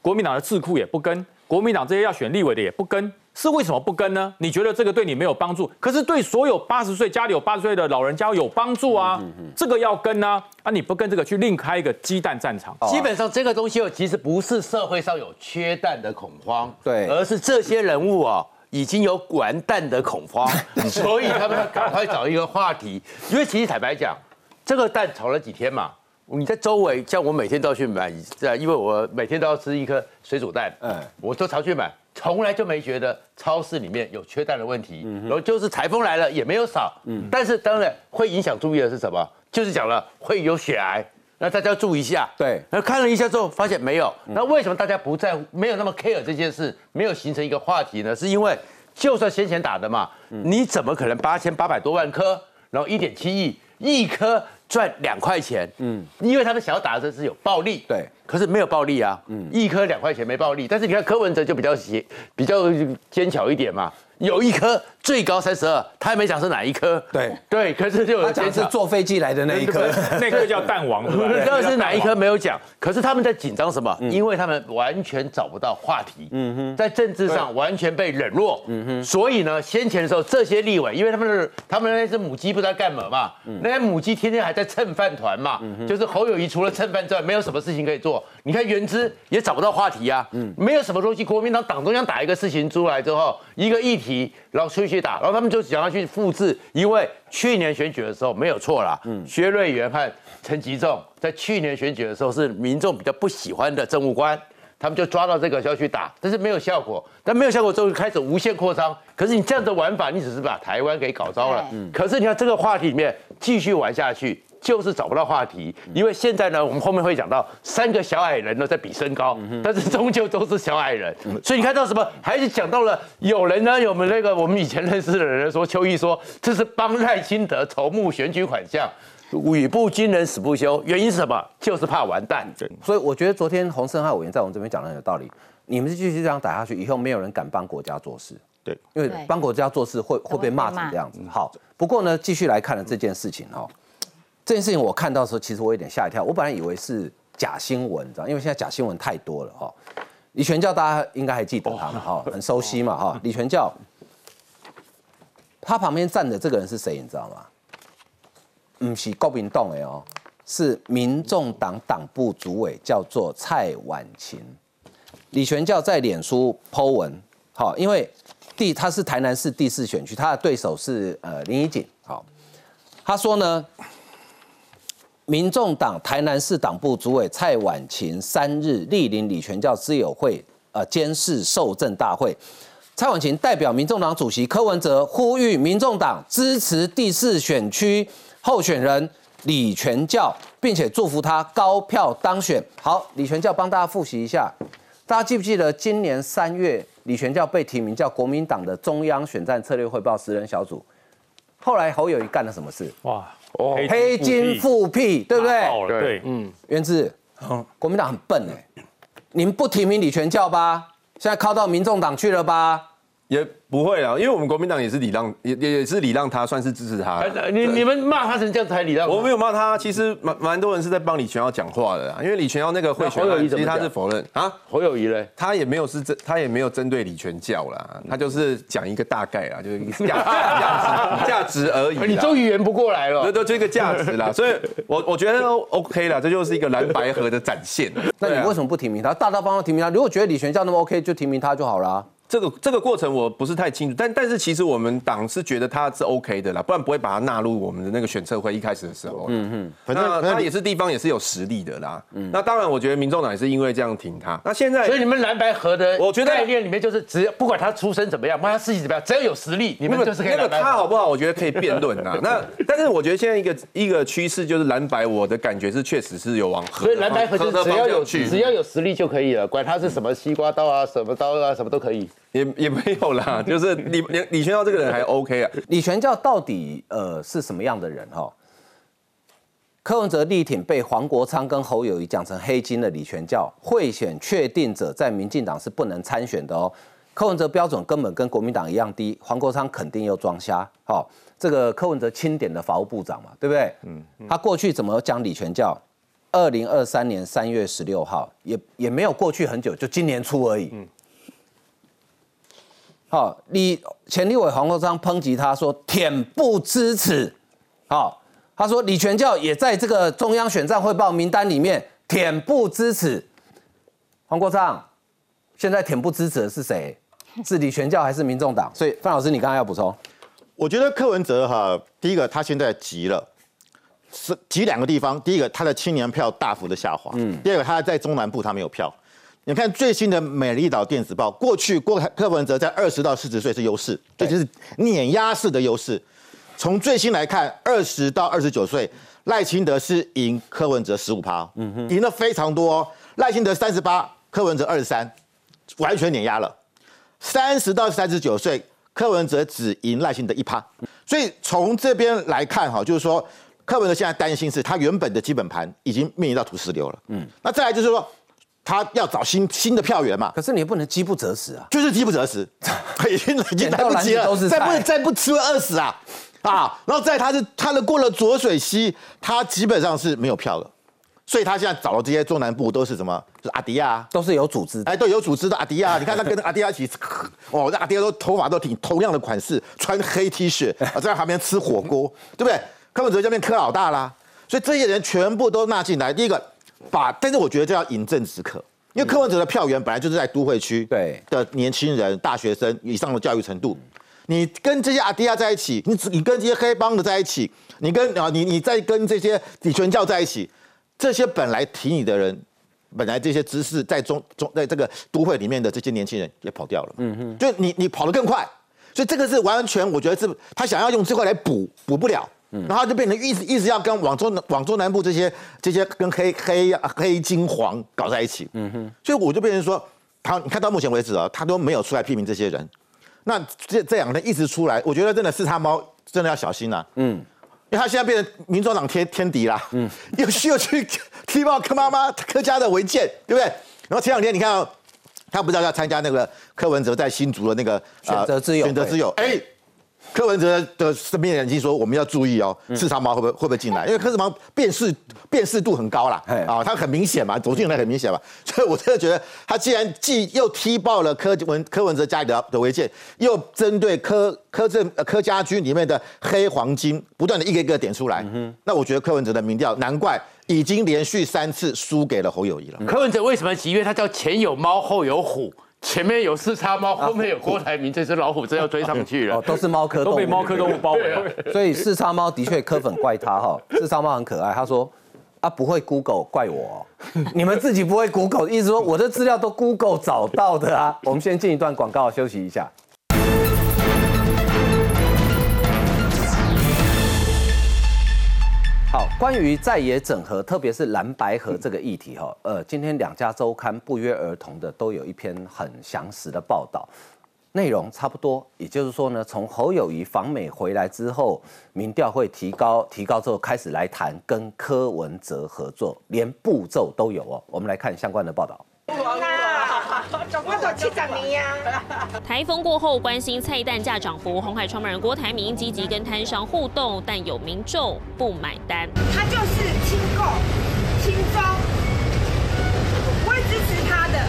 国民党的智库也不跟，国民党这些要选立委的也不跟。是为什么不跟呢？你觉得这个对你没有帮助，可是对所有八十岁家里有八十岁的老人家有帮助啊！这个要跟呢，啊你不跟这个去另开一个鸡蛋战场。基本上这个东西哦，其实不是社会上有缺蛋的恐慌，对，而是这些人物哦已经有完蛋的恐慌，所以他们要赶快找一个话题。因为其实坦白讲，这个蛋炒了几天嘛，你在周围，像我每天都要去买，在因为我每天都要吃一颗水煮蛋，嗯，我都常去买。从来就没觉得超市里面有缺蛋的问题，然后就是台风来了也没有少，但是当然会影响注意的是什么？就是讲了会有血癌，那大家要注意一下。对，那看了一下之后发现没有，那为什么大家不在乎没有那么 care 这件事，没有形成一个话题呢？是因为就算先前打的嘛，你怎么可能八千八百多万颗，然后一点七亿一颗赚两块钱？嗯，因为他们想要打的是有暴利。对。可是没有暴利啊，嗯，一颗两块钱没暴利，但是你看柯文哲就比较邪，比较坚巧一点嘛，有一颗最高三十二，他还没讲是哪一颗，对对，可是就有讲是坐飞机来的那一颗，那颗叫蛋王，那是哪一颗没有讲，可是他们在紧张什么？因为他们完全找不到话题，嗯哼，在政治上完全被冷落，嗯哼，所以呢，先前的时候这些立委，因为他们是他们那只母鸡不知道干嘛嘛，那些母鸡天天还在蹭饭团嘛，就是侯友谊除了蹭饭之外，没有什么事情可以做。你看原之也找不到话题啊，嗯，没有什么东西。国民党党中央打一个事情出来之后，一个议题，然后出去打，然后他们就想要去复制，因为去年选举的时候没有错啦，嗯，薛瑞元和陈吉仲在去年选举的时候是民众比较不喜欢的政务官，他们就抓到这个就要去打，但是没有效果，但没有效果之后开始无限扩张。可是你这样的玩法，你只是把台湾给搞糟了，嗯，可是你看这个话题里面继续玩下去。就是找不到话题，因为现在呢，我们后面会讲到三个小矮人呢在比身高，但是终究都是小矮人，所以你看到什么，还是讲到了有人呢，有们那个我们以前认识的人说，邱毅说这是帮赖清德筹募选举款项，语不惊人死不休，原因是什么？就是怕完蛋。所以我觉得昨天洪胜汉委员在我们这边讲的很有道理，你们继续这样打下去，以后没有人敢帮国家做事。对，因为帮国家做事会会被骂成这样子。好，不过呢，继续来看了这件事情哦。这件事情我看到的时候，其实我有点吓一跳。我本来以为是假新闻，你知道，因为现在假新闻太多了哈。李全教大家应该还记得他嘛哈，很熟悉嘛哈。李全教，他旁边站的这个人是谁？你知道吗？不是国民党的哦，是民众党党部主委，叫做蔡婉琴。李全教在脸书 Po 文，好，因为第他是台南市第四选区，他的对手是呃林怡景，好，他说呢。民众党台南市党部主委蔡婉琴三日莅临李全教之友会，呃，监视受赠大会。蔡婉琴代表民众党主席柯文哲呼吁民众党支持第四选区候选人李全教，并且祝福他高票当选。好，李全教帮大家复习一下，大家记不记得今年三月李全教被提名叫国民党的中央选战策略汇报十人小组，后来侯友谊干了什么事？哇！黑金复辟，对不对？对，嗯，源自，国民党很笨哎，你们不提名李全教吧？现在靠到民众党去了吧？也不会啊，因为我们国民党也是礼让，也也也是礼让他，算是支持他。你你们骂他成这样才礼让？我没有骂他，其实蛮蛮多人是在帮李全耀讲话的啦，因为李全耀那个贿选，其实他是否认啊。侯友谊嘞，他也没有是针，他也没有针对李全教啦，他就是讲一个大概啦，就是一个价 价值价值而已。你终于圆不过来了，对对，就一个价值啦。所以我我觉得 OK 啦，这就是一个蓝白河的展现。那你为什么不提名他？大大方方提名他？如果觉得李全教那么 OK，就提名他就好了。这个这个过程我不是太清楚，但但是其实我们党是觉得他是 OK 的啦，不然不会把他纳入我们的那个选测会一开始的时候。嗯嗯，反正他也是地方也是有实力的啦。嗯，那当然我觉得民众党也是因为这样挺他。那现在，所以你们蓝白合的，我觉得概念里面就是只要不管他出身怎么样，不管他事情怎么样，只要有实力，你们就是可以。那个他好不好？我觉得可以辩论啊。那但是我觉得现在一个一个趋势就是蓝白，我的感觉是确实是有往合所以蓝白合就是只要有只要有实力就可以了，管他是什么西瓜刀啊，什么刀啊，什么都可以。也也没有啦，就是李李李全教这个人还 OK 啊。李全教到底呃是什么样的人哈？柯文哲力挺被黄国昌跟侯友谊讲成黑金的李全教，贿选确定者在民进党是不能参选的哦。柯文哲标准根本跟国民党一样低，黄国昌肯定又装瞎。好，这个柯文哲钦点的法务部长嘛，对不对？嗯。他过去怎么讲李全教？二零二三年三月十六号，也也没有过去很久，就今年初而已。嗯。好，李前立委黄国昌抨击他说恬不知耻。好，他说李全教也在这个中央选战汇报名单里面，恬不知耻。黄国昌，现在恬不知耻的是谁？是李全教还是民众党？所以范老师，你刚刚要补充？我觉得柯文哲哈，第一个他现在急了，是急两个地方。第一个，他的青年票大幅的下滑。嗯。第二个，他在中南部他没有票。你看最新的《美丽岛电子报》，过去郭柯文哲在二十到四十岁是优势，这就是碾压式的优势。从最新来看，二十到二十九岁，赖清德是赢柯文哲十五趴，嗯哼，赢了非常多。赖清德三十八，柯文哲二十三，完全碾压了。三十到三十九岁，柯文哲只赢赖清德一趴。所以从这边来看，哈，就是说柯文哲现在担心是他原本的基本盘已经面临到土石流了。嗯，那再来就是说。他要找新新的票源嘛？可是你不能饥不择食啊！就是饥不择食，已经已经来不及了，再不再不吃会饿死啊！啊！然后在他是他的过了浊水溪，他基本上是没有票了，所以他现在找的这些中南部都是什么？就是阿迪亚，都是有组织，哎，都有组织的阿迪亚。你看他跟阿迪亚一起，哦，那阿迪亚都头发都挺同样的款式，穿黑 T 恤，在旁边吃火锅，对不对？柯文哲这边柯老大啦，所以这些人全部都纳进来。第一个。把，但是我觉得这要饮鸩止渴，因为柯文哲的票源本来就是在都会区对。的年轻人、大学生以上的教育程度，你跟这些阿迪亚在一起，你你跟这些黑帮的在一起，你跟啊你你再跟这些李全教在一起，这些本来提你的人，本来这些知识在中中在这个都会里面的这些年轻人也跑掉了，嗯哼，就你你跑得更快，所以这个是完全我觉得是他想要用这块来补补不了。然后就变成一直一直要跟往中往中南部这些这些跟黑黑黑金黄搞在一起，嗯哼，所以我就变成说，他你看到目前为止啊，他都没有出来批评这些人，那这这两天一直出来，我觉得真的是他猫真的要小心了，嗯，因为他现在变成民主党天天敌啦，嗯，又需要去 踢爆柯妈妈柯家的违建，对不对？然后前两天你看，他不知道要参加那个柯文哲在新竹的那个选择之友，选择之友，哎。柯文哲的身边人已经说，我们要注意哦，四长毛会不会会不会进来？因为柯志毛辨识辨识度很高啦，啊，他很明显嘛，走进来很明显嘛，所以我真的觉得，他既然既又踢爆了柯文柯文哲家里的的违建，又针对柯柯政柯家军里面的黑黄金，不断的一个一个点出来，那我觉得柯文哲的民调，难怪已经连续三次输给了侯友谊了。柯文哲为什么急？因为他叫前有猫后有虎。前面有四叉猫，后面有郭台铭，这只老虎真要追上去了。哦，都是猫科动物，都被猫科动物包围了。所以四叉猫的确柯粉怪他哈，四叉猫很可爱。他说啊，不会 Google 怪我，你们自己不会 Google，意思说我的资料都 Google 找到的啊。我们先进一段广告，休息一下。好，关于在野整合，特别是蓝白合这个议题，哈，呃，今天两家周刊不约而同的都有一篇很详实的报道，内容差不多，也就是说呢，从侯友谊访美回来之后，民调会提高，提高之后开始来谈跟柯文哲合作，连步骤都有哦。我们来看相关的报道。我都七十年呀。台风过后，关心菜蛋价涨幅，红海创办人郭台铭积极跟摊商互动，但有民众不买单。他就是清购、清装，我不会支持他的。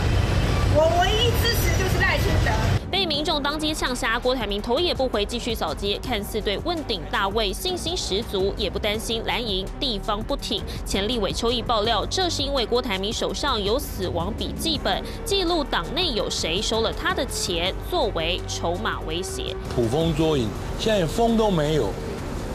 我唯一支持就是赖清德。被民众当街呛瞎，郭台铭头也不回，继续扫街，看似对问鼎大位信心十足，也不担心蓝营地方不挺。前立委邱毅爆料，这是因为郭台铭手上有死亡笔记本，记录党内有谁收了他的钱，作为筹码威胁。捕风捉影，现在风都没有，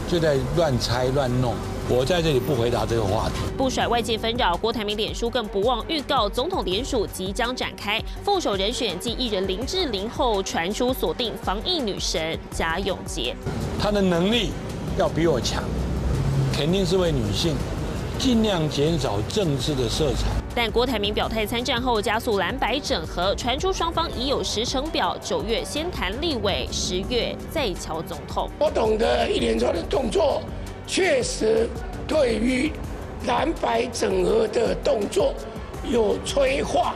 就在乱猜乱弄。我在这里不回答这个话题。不甩外界纷扰，郭台铭脸书更不忘预告总统联署即将展开，副手人选继艺人林志玲后，传出锁定防疫女神贾永杰。她的能力要比我强，肯定是位女性，尽量减少政治的色彩。但郭台铭表态参战后，加速蓝白整合，传出双方已有时程表，九月先谈立委，十月再敲总统。我懂得一连串的动作。确实，对于蓝白整合的动作有催化、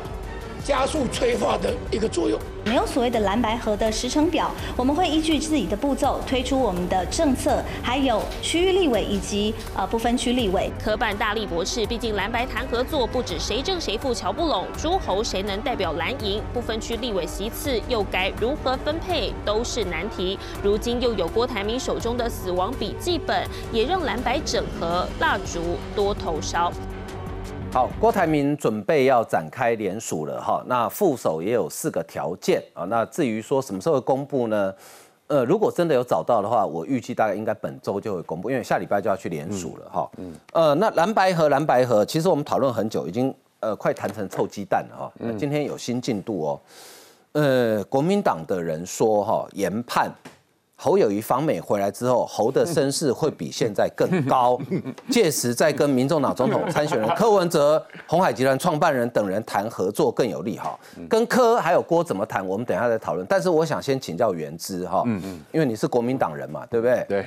加速催化的一个作用。没有所谓的蓝白合的时程表，我们会依据自己的步骤推出我们的政策，还有区域立委以及呃不分区立委。科办大力博士，毕竟蓝白谈合作不止谁正谁负瞧不拢，诸侯谁能代表蓝营？不分区立委席次又该如何分配，都是难题。如今又有郭台铭手中的死亡笔记本，也让蓝白整合蜡烛多头烧。好，郭台铭准备要展开联署了哈，那副手也有四个条件啊。那至于说什么时候公布呢？呃，如果真的有找到的话，我预计大概应该本周就会公布，因为下礼拜就要去联署了哈。嗯。呃，那蓝白河蓝白河，其实我们讨论很久，已经呃快谈成臭鸡蛋了哈。那今天有新进度哦。呃，国民党的人说哈，研判。侯友谊访美回来之后，侯的声势会比现在更高。届时再跟民众党总统参选人柯文哲、红海集团创办人等人谈合作更有利哈。跟柯还有郭怎么谈，我们等下再讨论。但是我想先请教原之哈，嗯嗯，因为你是国民党人嘛，对不对？对。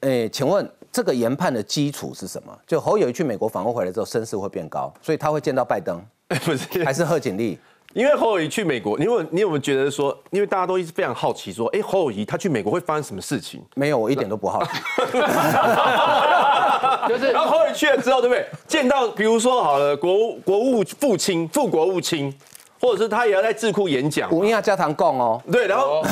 哎，请问这个研判的基础是什么？就侯友谊去美国访问回来之后，声势会变高，所以他会见到拜登，不是？还是贺锦丽？因为侯友谊去美国，你有你有没有觉得说，因为大家都一直非常好奇说，哎，侯友谊他去美国会发生什么事情？没有，我一点都不好奇。就是，然 后侯友谊去了之后，对不对？见到比如说好了，国务国务副卿、副国务卿。或者是他也要在智库演讲，我们要加堂供哦。对，然后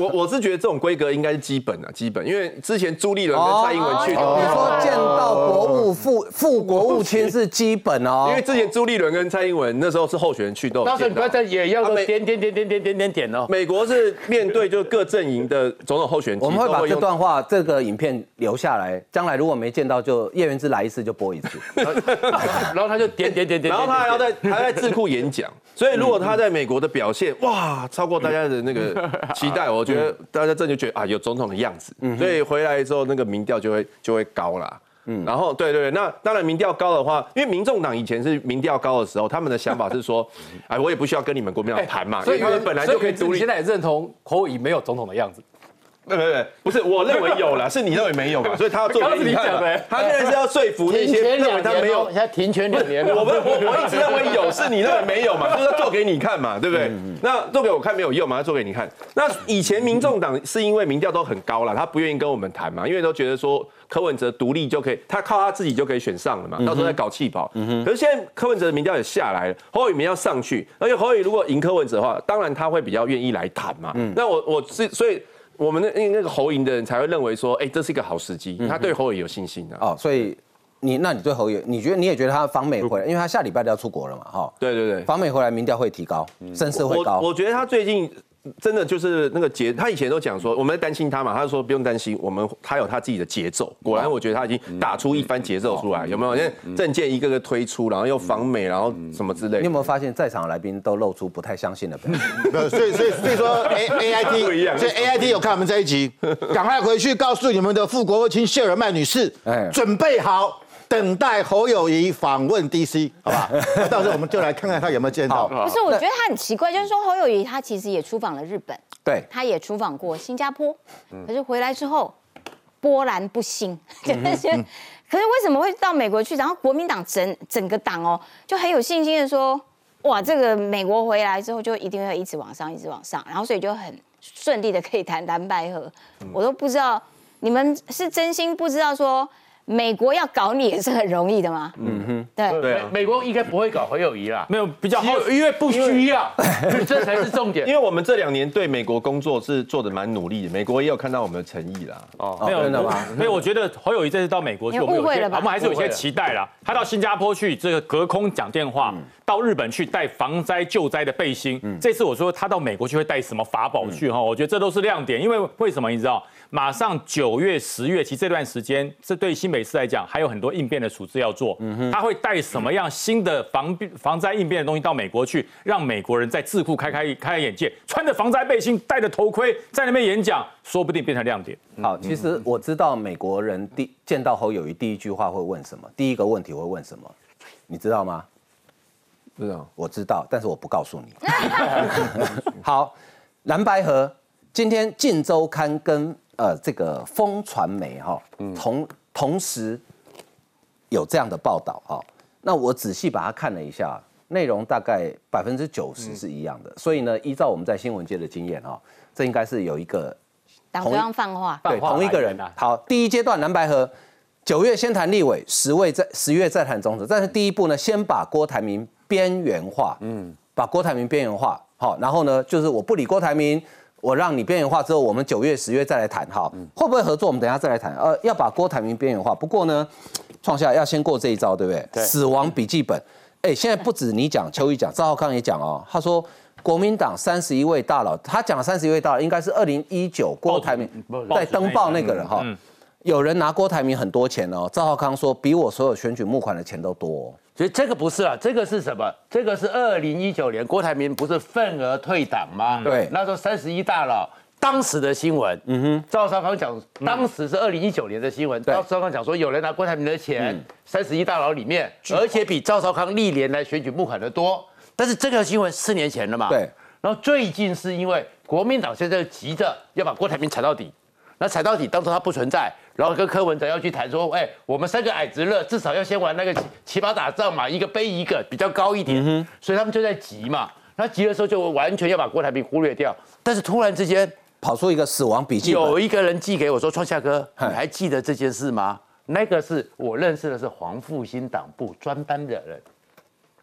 我 我是觉得这种规格应该是基本啊，基本，因为之前朱立伦跟蔡英文去，你说见到国务副副国务卿是基本哦，因为之前朱立伦跟蔡英文那时候是候选人去都，到。时你不要再也要点点点点点点点点哦。美国是面对就各阵营的总统候选人，我们会把这段话这个影片留下来，将来如果没见到就叶元之来一次就播一次，然后他就点点点点，然后他还要在还在智库演讲，所以如果他在美国的。表现哇，超过大家的那个 期待，我觉得大家这就觉得啊，有总统的样子，所以回来之后那个民调就会就会高啦。嗯，然后对对，那当然民调高的话，因为民众党以前是民调高的时候，他们的想法是说，哎，我也不需要跟你们国民党谈嘛，所以他们本来就可以独立。现在也认同侯友没有总统的样子。对对对，不是，我认为有了，是你认为没有嘛？所以他要做给你看。他现在是要说服那些认为他没有，现在停权两年。我们我我一直认为有，是你认为没有嘛？就是做给你看嘛，对不对？那做给我看没有用嘛？要做给你看。那以前民众党是因为民调都很高了，他不愿意跟我们谈嘛，因为都觉得说柯文哲独立就可以，他靠他自己就可以选上了嘛，到时候再搞气保。可是现在柯文哲的民调也下来了，侯友民要上去，而且侯友如果赢柯文哲的话，当然他会比较愿意来谈嘛。那我我是所以。我们那那那个侯莹的人才会认为说，哎，这是一个好时机，他对侯友有信心的。哦，所以你那你对侯友，你觉得你也觉得他访美回来，因为他下礼拜就要出国了嘛，哈。对对对，访美回来民调会提高，声势会高。我觉得他最近。真的就是那个节，他以前都讲说我们在担心他嘛，他就说不用担心，我们他有他自己的节奏。果然，我觉得他已经打出一番节奏出来，有没有？因为证件一个个推出，然后又访美，然后什么之类。你有没有发现，在场的来宾都露出不太相信的表情？所以，所以，所以说，A A I T 不一样。所以 A I T 有看我们这一集，赶快回去告诉你们的副国务卿谢尔曼女士，哎，准备好。等待侯友谊访问 DC，好吧？到时候我们就来看看他有没有见到。不是，我觉得他很奇怪，就是说侯友谊他其实也出访了日本，对，他也出访过新加坡，可是回来之后波澜不兴。可是为什么会到美国去？然后国民党整整个党哦，就很有信心的说，哇，这个美国回来之后就一定会一直往上，一直往上，然后所以就很顺利的可以谈蓝白河。我都不知道你们是真心不知道说。美国要搞你也是很容易的嘛，嗯哼，对对，美国应该不会搞侯友谊啦，没有比较好，因为不需要，这才是重点。因为我们这两年对美国工作是做的蛮努力的，美国也有看到我们的诚意啦。哦，没有真的吗？没有，我觉得侯友谊这次到美国去，我们有些，我们还是有些期待啦。他到新加坡去，这个隔空讲电话；到日本去带防灾救灾的背心。这次我说他到美国去会带什么法宝去哈？我觉得这都是亮点，因为为什么你知道？马上九月、十月，其实这段时间，这对新北市来讲还有很多应变的处置要做。嗯哼，他会带什么样新的防防灾应变的东西到美国去，让美国人在智库开开开开眼界，穿着防灾背心，戴着头盔在那边演讲，说不定变成亮点。好，其实我知道美国人第见到侯友谊第一句话会问什么，第一个问题会问什么，你知道吗？知道，我知道，但是我不告诉你。好，蓝白河今天《晋周刊》跟。呃，这个风传媒哈，同同时有这样的报道哈，那我仔细把它看了一下，内容大概百分之九十是一样的，所以呢，依照我们在新闻界的经验哈，这应该是有一个党中央放话，对，同一个人啊。好，第一阶段蓝白河九月先谈立委，十位在十月再谈总统，但是第一步呢，先把郭台铭边缘化，嗯，把郭台铭边缘化，好，然后呢，就是我不理郭台铭。我让你边缘化之后，我们九月、十月再来谈，哈，会不会合作？我们等下再来谈。呃，要把郭台铭边缘化，不过呢，创下要先过这一招，对不对？对。死亡笔记本，哎，现在不止你讲，邱毅讲，赵浩康也讲哦。他说，国民党三十一位大佬，他讲三十一位大佬，应该是二零一九郭台铭在登报那个人哈。有人拿郭台铭很多钱哦。赵浩康说，比我所有选举募款的钱都多。所以这个不是啊，这个是什么？这个是二零一九年郭台铭不是份额退党吗？对，那时候三十一大佬当时的新闻，嗯哼，赵少康讲，当时是二零一九年的新闻，赵少康讲说有人拿郭台铭的钱，三十一大佬里面，而且比赵少康历年来选举募款的多。但是这条新闻四年前了嘛？对。然后最近是因为国民党现在急着要把郭台铭踩到底。那踩到底，当初他不存在，然后跟柯文哲要去谈说，哎，我们三个矮子乐，至少要先玩那个骑马打仗嘛，一个背一个比较高一点，所以他们就在急嘛。那急的时候就完全要把郭台铭忽略掉，但是突然之间跑出一个死亡笔记，有一个人寄给我说，创夏哥，你还记得这件事吗？那个是我认识的是黄复兴党部专班的人。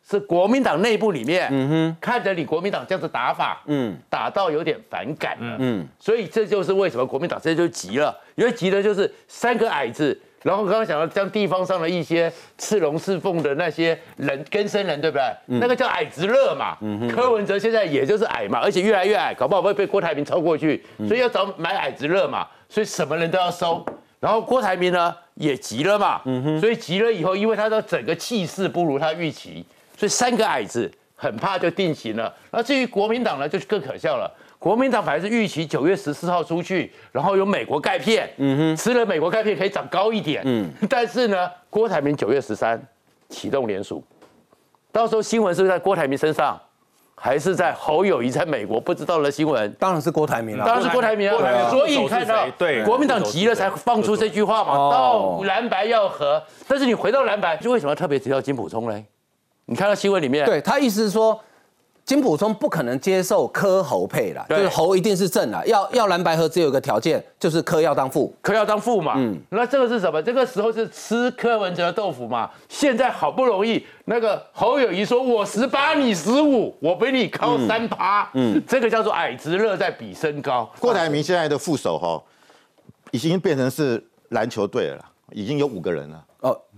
是国民党内部里面，嗯哼，看着你国民党这样子打法，嗯，打到有点反感了，嗯，所以这就是为什么国民党现在就急了，因为急的就是三个矮子，然后刚刚讲到将地方上的一些赤龙刺凤的那些人根生人，对不对？那个叫矮子热嘛，柯文哲现在也就是矮嘛，而且越来越矮，搞不好会被郭台铭超过去，所以要找买矮子热嘛，所以什么人都要收，然后郭台铭呢也急了嘛，嗯哼，所以急了以后，因为他的整个气势不如他预期。所以三个矮子很怕就定型了。那至于国民党呢，就更可笑了。国民党本来是预期九月十四号出去，然后有美国钙片，嗯哼，吃了美国钙片可以长高一点，嗯。但是呢，郭台铭九月十三启动联署，到时候新闻是不是在郭台铭身上，还是在侯友谊在美国不知道的新闻？当然是郭台铭了，当然是郭台铭啊。所以你看到，对，国民党急了才放出这句话嘛，到蓝白要和。但是你回到蓝白，就为什么特别提到金普聪嘞？你看到新闻里面，对他意思是说，金普聪不可能接受柯侯配了，就是侯一定是正的，要要蓝白合只有一个条件，就是柯要当副，柯要当副嘛。嗯，那这个是什么？这个时候是吃柯文哲豆腐嘛？现在好不容易那个侯友谊说，我十八你十五，我比你高三趴，嗯，这个叫做矮子乐在比身高。郭台铭现在的副手哈，已经变成是篮球队了，已经有五个人了。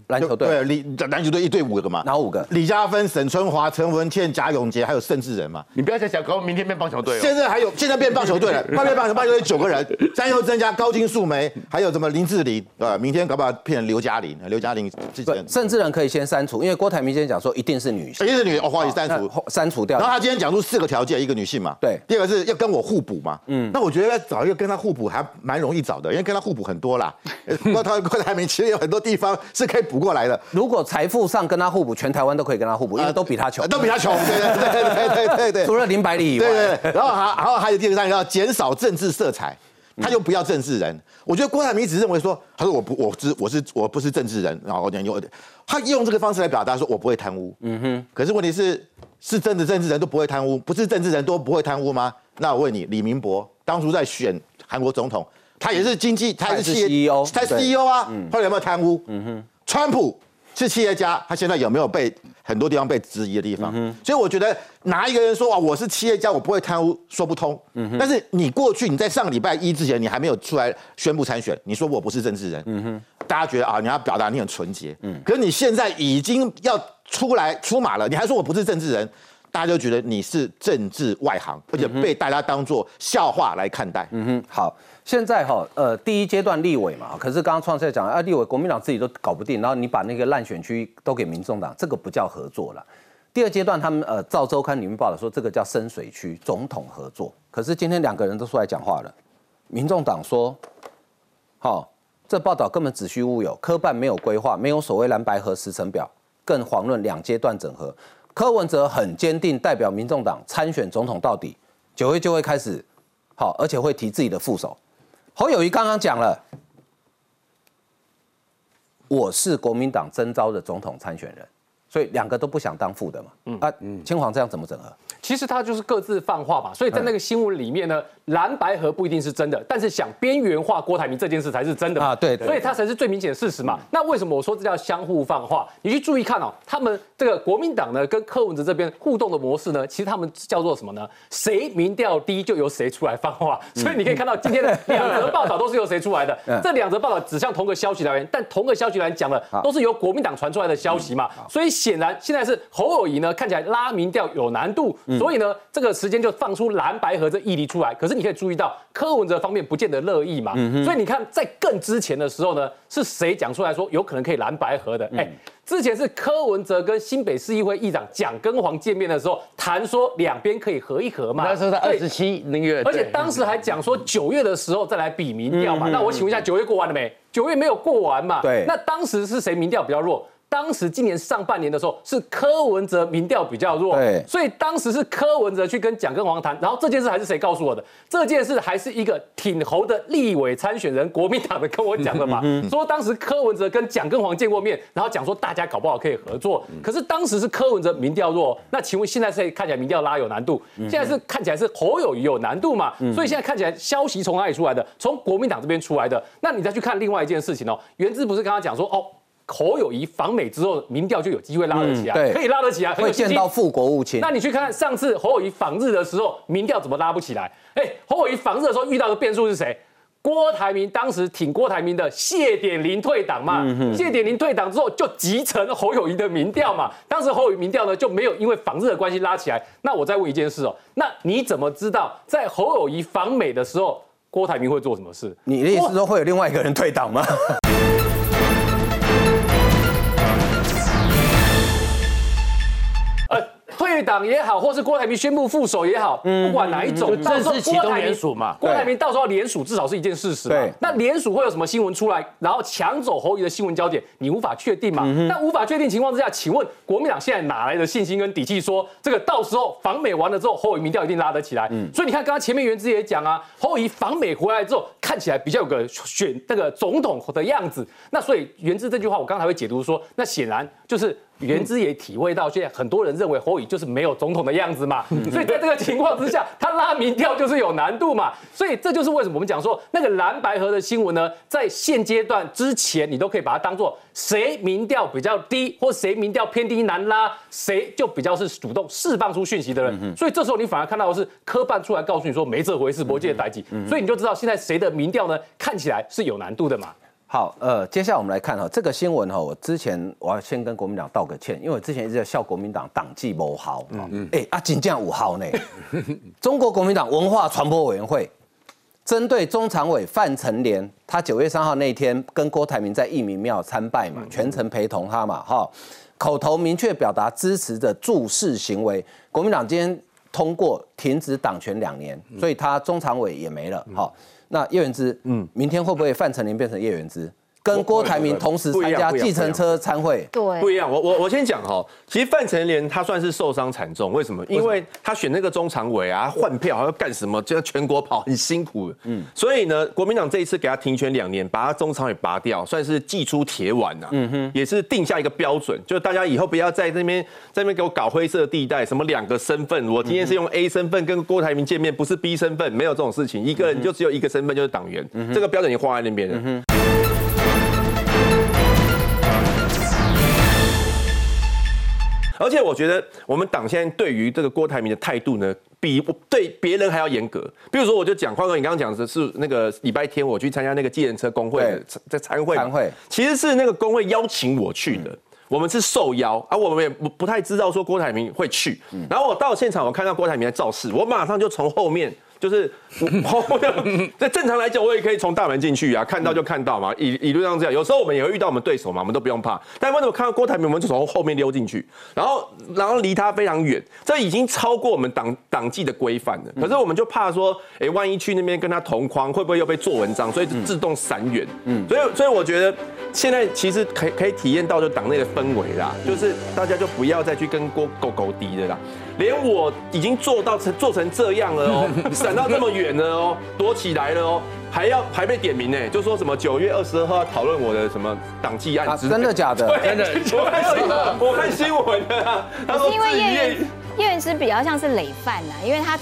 哦。篮球队对，李篮球队一队五个嘛，哪五个？李嘉芬、沈春华、陈文倩、贾永杰，还有盛智仁嘛。你不要再想搞明天变棒球队现在还有，现在变棒球队了，半变棒球，棒球队九个人，再又增加高金素梅，还有什么林志玲，啊，明天搞不好变成刘嘉玲，刘嘉玲这盛智仁可以先删除，因为郭台铭今天讲说一定是女性，一定是女，哦，话也删除，删除掉。然后他今天讲出四个条件，一个女性嘛，对，第二个是要跟我互补嘛，嗯，那我觉得要找一个跟他互补还蛮容易找的，因为跟他互补很多啦。郭台郭台铭其实有很多地方是可以补过来的，如果。财富上跟他互补，全台湾都可以跟他互补，因为都比他穷，都比他穷，对对对对对对对，除了林百里以外，对对。然后还然后还有第二个要减少政治色彩。他就不要政治人。我觉得郭台铭只认为说，他说我不，我是我是我不是政治人，然后我讲有，他用这个方式来表达说我不会贪污。嗯哼。可是问题是，是真的政治人都不会贪污，不是政治人都不会贪污吗？那我问你，李明博当初在选韩国总统，他也是经济，他也是 CEO，他 CEO 啊，后来有没有贪污？嗯哼。川普是企业家，他现在有没有被很多地方被质疑的地方？所以我觉得拿一个人说啊，我是企业家，我不会贪污，说不通。但是你过去你在上礼拜一之前，你还没有出来宣布参选，你说我不是政治人，嗯，大家觉得啊，你要表达你很纯洁，嗯，可是你现在已经要出来出马了，你还说我不是政治人，大家就觉得你是政治外行，而且被大家当做笑话来看待。嗯哼，好。现在哈，呃，第一阶段立委嘛，可是刚刚创赛讲啊，立委国民党自己都搞不定，然后你把那个烂选区都给民众党，这个不叫合作了。第二阶段他们呃，照周刊里面报的说，这个叫深水区总统合作。可是今天两个人都出来讲话了，民众党说，好，这报道根本子虚乌有，科办没有规划，没有所谓蓝白河时程表，更遑论两阶段整合。柯文哲很坚定，代表民众党参选总统到底，九月就会开始，好，而且会提自己的副手。侯友谊刚刚讲了，我是国民党征召的总统参选人，所以两个都不想当副的嘛。嗯啊，青黄这样怎么整合？其实他就是各自放话嘛，所以在那个新闻里面呢，蓝白河不一定是真的，但是想边缘化郭台铭这件事才是真的啊。对，所以他才是最明显的事实嘛。那为什么我说这叫相互放话？你去注意看哦，他们这个国民党呢跟柯文哲这边互动的模式呢，其实他们叫做什么呢？谁民调低就由谁出来放话。所以你可以看到今天的两则报道都是由谁出来的。这两则报道指向同个消息来源，但同个消息来源讲的都是由国民党传出来的消息嘛。所以显然现在是侯友谊呢看起来拉民调有难度。所以呢，这个时间就放出蓝白河这议题出来。可是你可以注意到，柯文哲方面不见得乐意嘛。所以你看，在更之前的时候呢，是谁讲出来说有可能可以蓝白河的？哎，之前是柯文哲跟新北市议会议长蒋根煌见面的时候，谈说两边可以合一合嘛。那时候在二十七那个月，而且当时还讲说九月的时候再来比民调嘛。那我请问一下，九月过完了没？九月没有过完嘛？对。那当时是谁民调比较弱？当时今年上半年的时候，是柯文哲民调比较弱，对，所以当时是柯文哲去跟蒋根煌谈，然后这件事还是谁告诉我的？这件事还是一个挺侯的立委参选人，国民党的跟我讲的嘛，说当时柯文哲跟蒋根煌见过面，然后讲说大家搞不好可以合作，可是当时是柯文哲民调弱，那请问现在是看起来民调拉有难度，现在是看起来是侯友谊有难度嘛？所以现在看起来消息从哪里出来的？从国民党这边出来的。那你再去看另外一件事情哦，原志不是刚刚讲说哦。侯友谊访美之后，民调就有机会拉得起来，对，可以拉得起来，会见到副国务卿。那你去看看上次侯友谊访日的时候，民调怎么拉不起来？哎，侯友谊访日的时候遇到的变数是谁？郭台铭当时挺郭台铭的谢点林退党嘛，谢点林退党之后就集成侯友谊的民调嘛。当时侯友谊民调呢就没有因为访日的关系拉起来。那我再问一件事哦，那你怎么知道在侯友谊访美的时候，郭台铭会做什么事？你的意思说会有另外一个人退党吗？退党也好，或是郭台铭宣布副手也好，不管哪一种，正式启动联署嘛。郭台铭到时候联署，至少是一件事实嘛。那联署会有什么新闻出来，然后抢走侯友的新闻焦点，你无法确定嘛？那无法确定情况之下，请问国民党现在哪来的信心跟底气，说这个到时候访美完了之后，侯友民调一定拉得起来？所以你看，刚刚前面袁之也讲啊，侯友访美回来之后，看起来比较有个选那个总统的样子。那所以袁之这句话，我刚才会解读说，那显然就是。原之也体会到，现在很多人认为侯宇就是没有总统的样子嘛，所以在这个情况之下，他拉民调就是有难度嘛，所以这就是为什么我们讲说那个蓝白河的新闻呢，在现阶段之前，你都可以把它当做谁民调比较低，或谁民调偏低难拉，谁就比较是主动释放出讯息的人，所以这时候你反而看到的是科办出来告诉你说没这回事，国界的代际，所以你就知道现在谁的民调呢，看起来是有难度的嘛。好，呃，接下来我们来看哈，这个新闻哈，我之前我要先跟国民党道个歉，因为我之前一直在笑国民党党纪不好，嗯嗯，哎，啊，仅降五号呢，中国国民党文化传播委员会针对中常委范成廉，他九月三号那天跟郭台铭在义民庙参拜嘛，全程陪同他嘛，哈，口头明确表达支持的注释行为，国民党今天通过停止党权两年，所以他中常委也没了，好。那叶元之，嗯，明天会不会范成林变成叶元之？跟郭台铭同时参加计程车参会，对，不一样。我我我先讲哈，其实范成廉他算是受伤惨重，为什么？因为他选那个中常委啊，换票还要干什么？就要全国跑，很辛苦。嗯，所以呢，国民党这一次给他停权两年，把他中常委拔掉，算是祭出铁腕呐。嗯哼，也是定下一个标准，就大家以后不要在那边在那边给我搞灰色地带，什么两个身份，我今天是用 A 身份跟郭台铭见面，不是 B 身份，没有这种事情，一个人就只有一个身份就是党员，这个标准已经画在那边了。而且我觉得我们党现在对于这个郭台铭的态度呢，比对别人还要严格。比如说，我就讲宽哥，你刚刚讲的是那个礼拜天我去参加那个计程车工会在参会，参会其实是那个工会邀请我去的，我们是受邀，而我们也不不太知道说郭台铭会去。然后我到现场，我看到郭台铭在造势，我马上就从后面。就是后面，在正常来讲，我也可以从大门进去啊，看到就看到嘛，以理论上这样。有时候我们也会遇到我们对手嘛，我们都不用怕。但为什么看到郭台铭，我们就从后面溜进去，然后然后离他非常远，这已经超过我们党党纪的规范了。可是我们就怕说，哎，万一去那边跟他同框，会不会又被做文章？所以自动闪远。嗯，所以所以我觉得现在其实可以可以体验到就党内的氛围啦，就是大家就不要再去跟郭狗狗敌的啦。连我已经做到成做成这样了哦，闪到这么远了哦，躲起来了哦，还要还被点名呢，就说什么九月二十二号要讨论我的什么党纪案，真的假的？真的，我看新闻我看新闻的，他说因为叶叶元之比较像是累犯呐，因为他。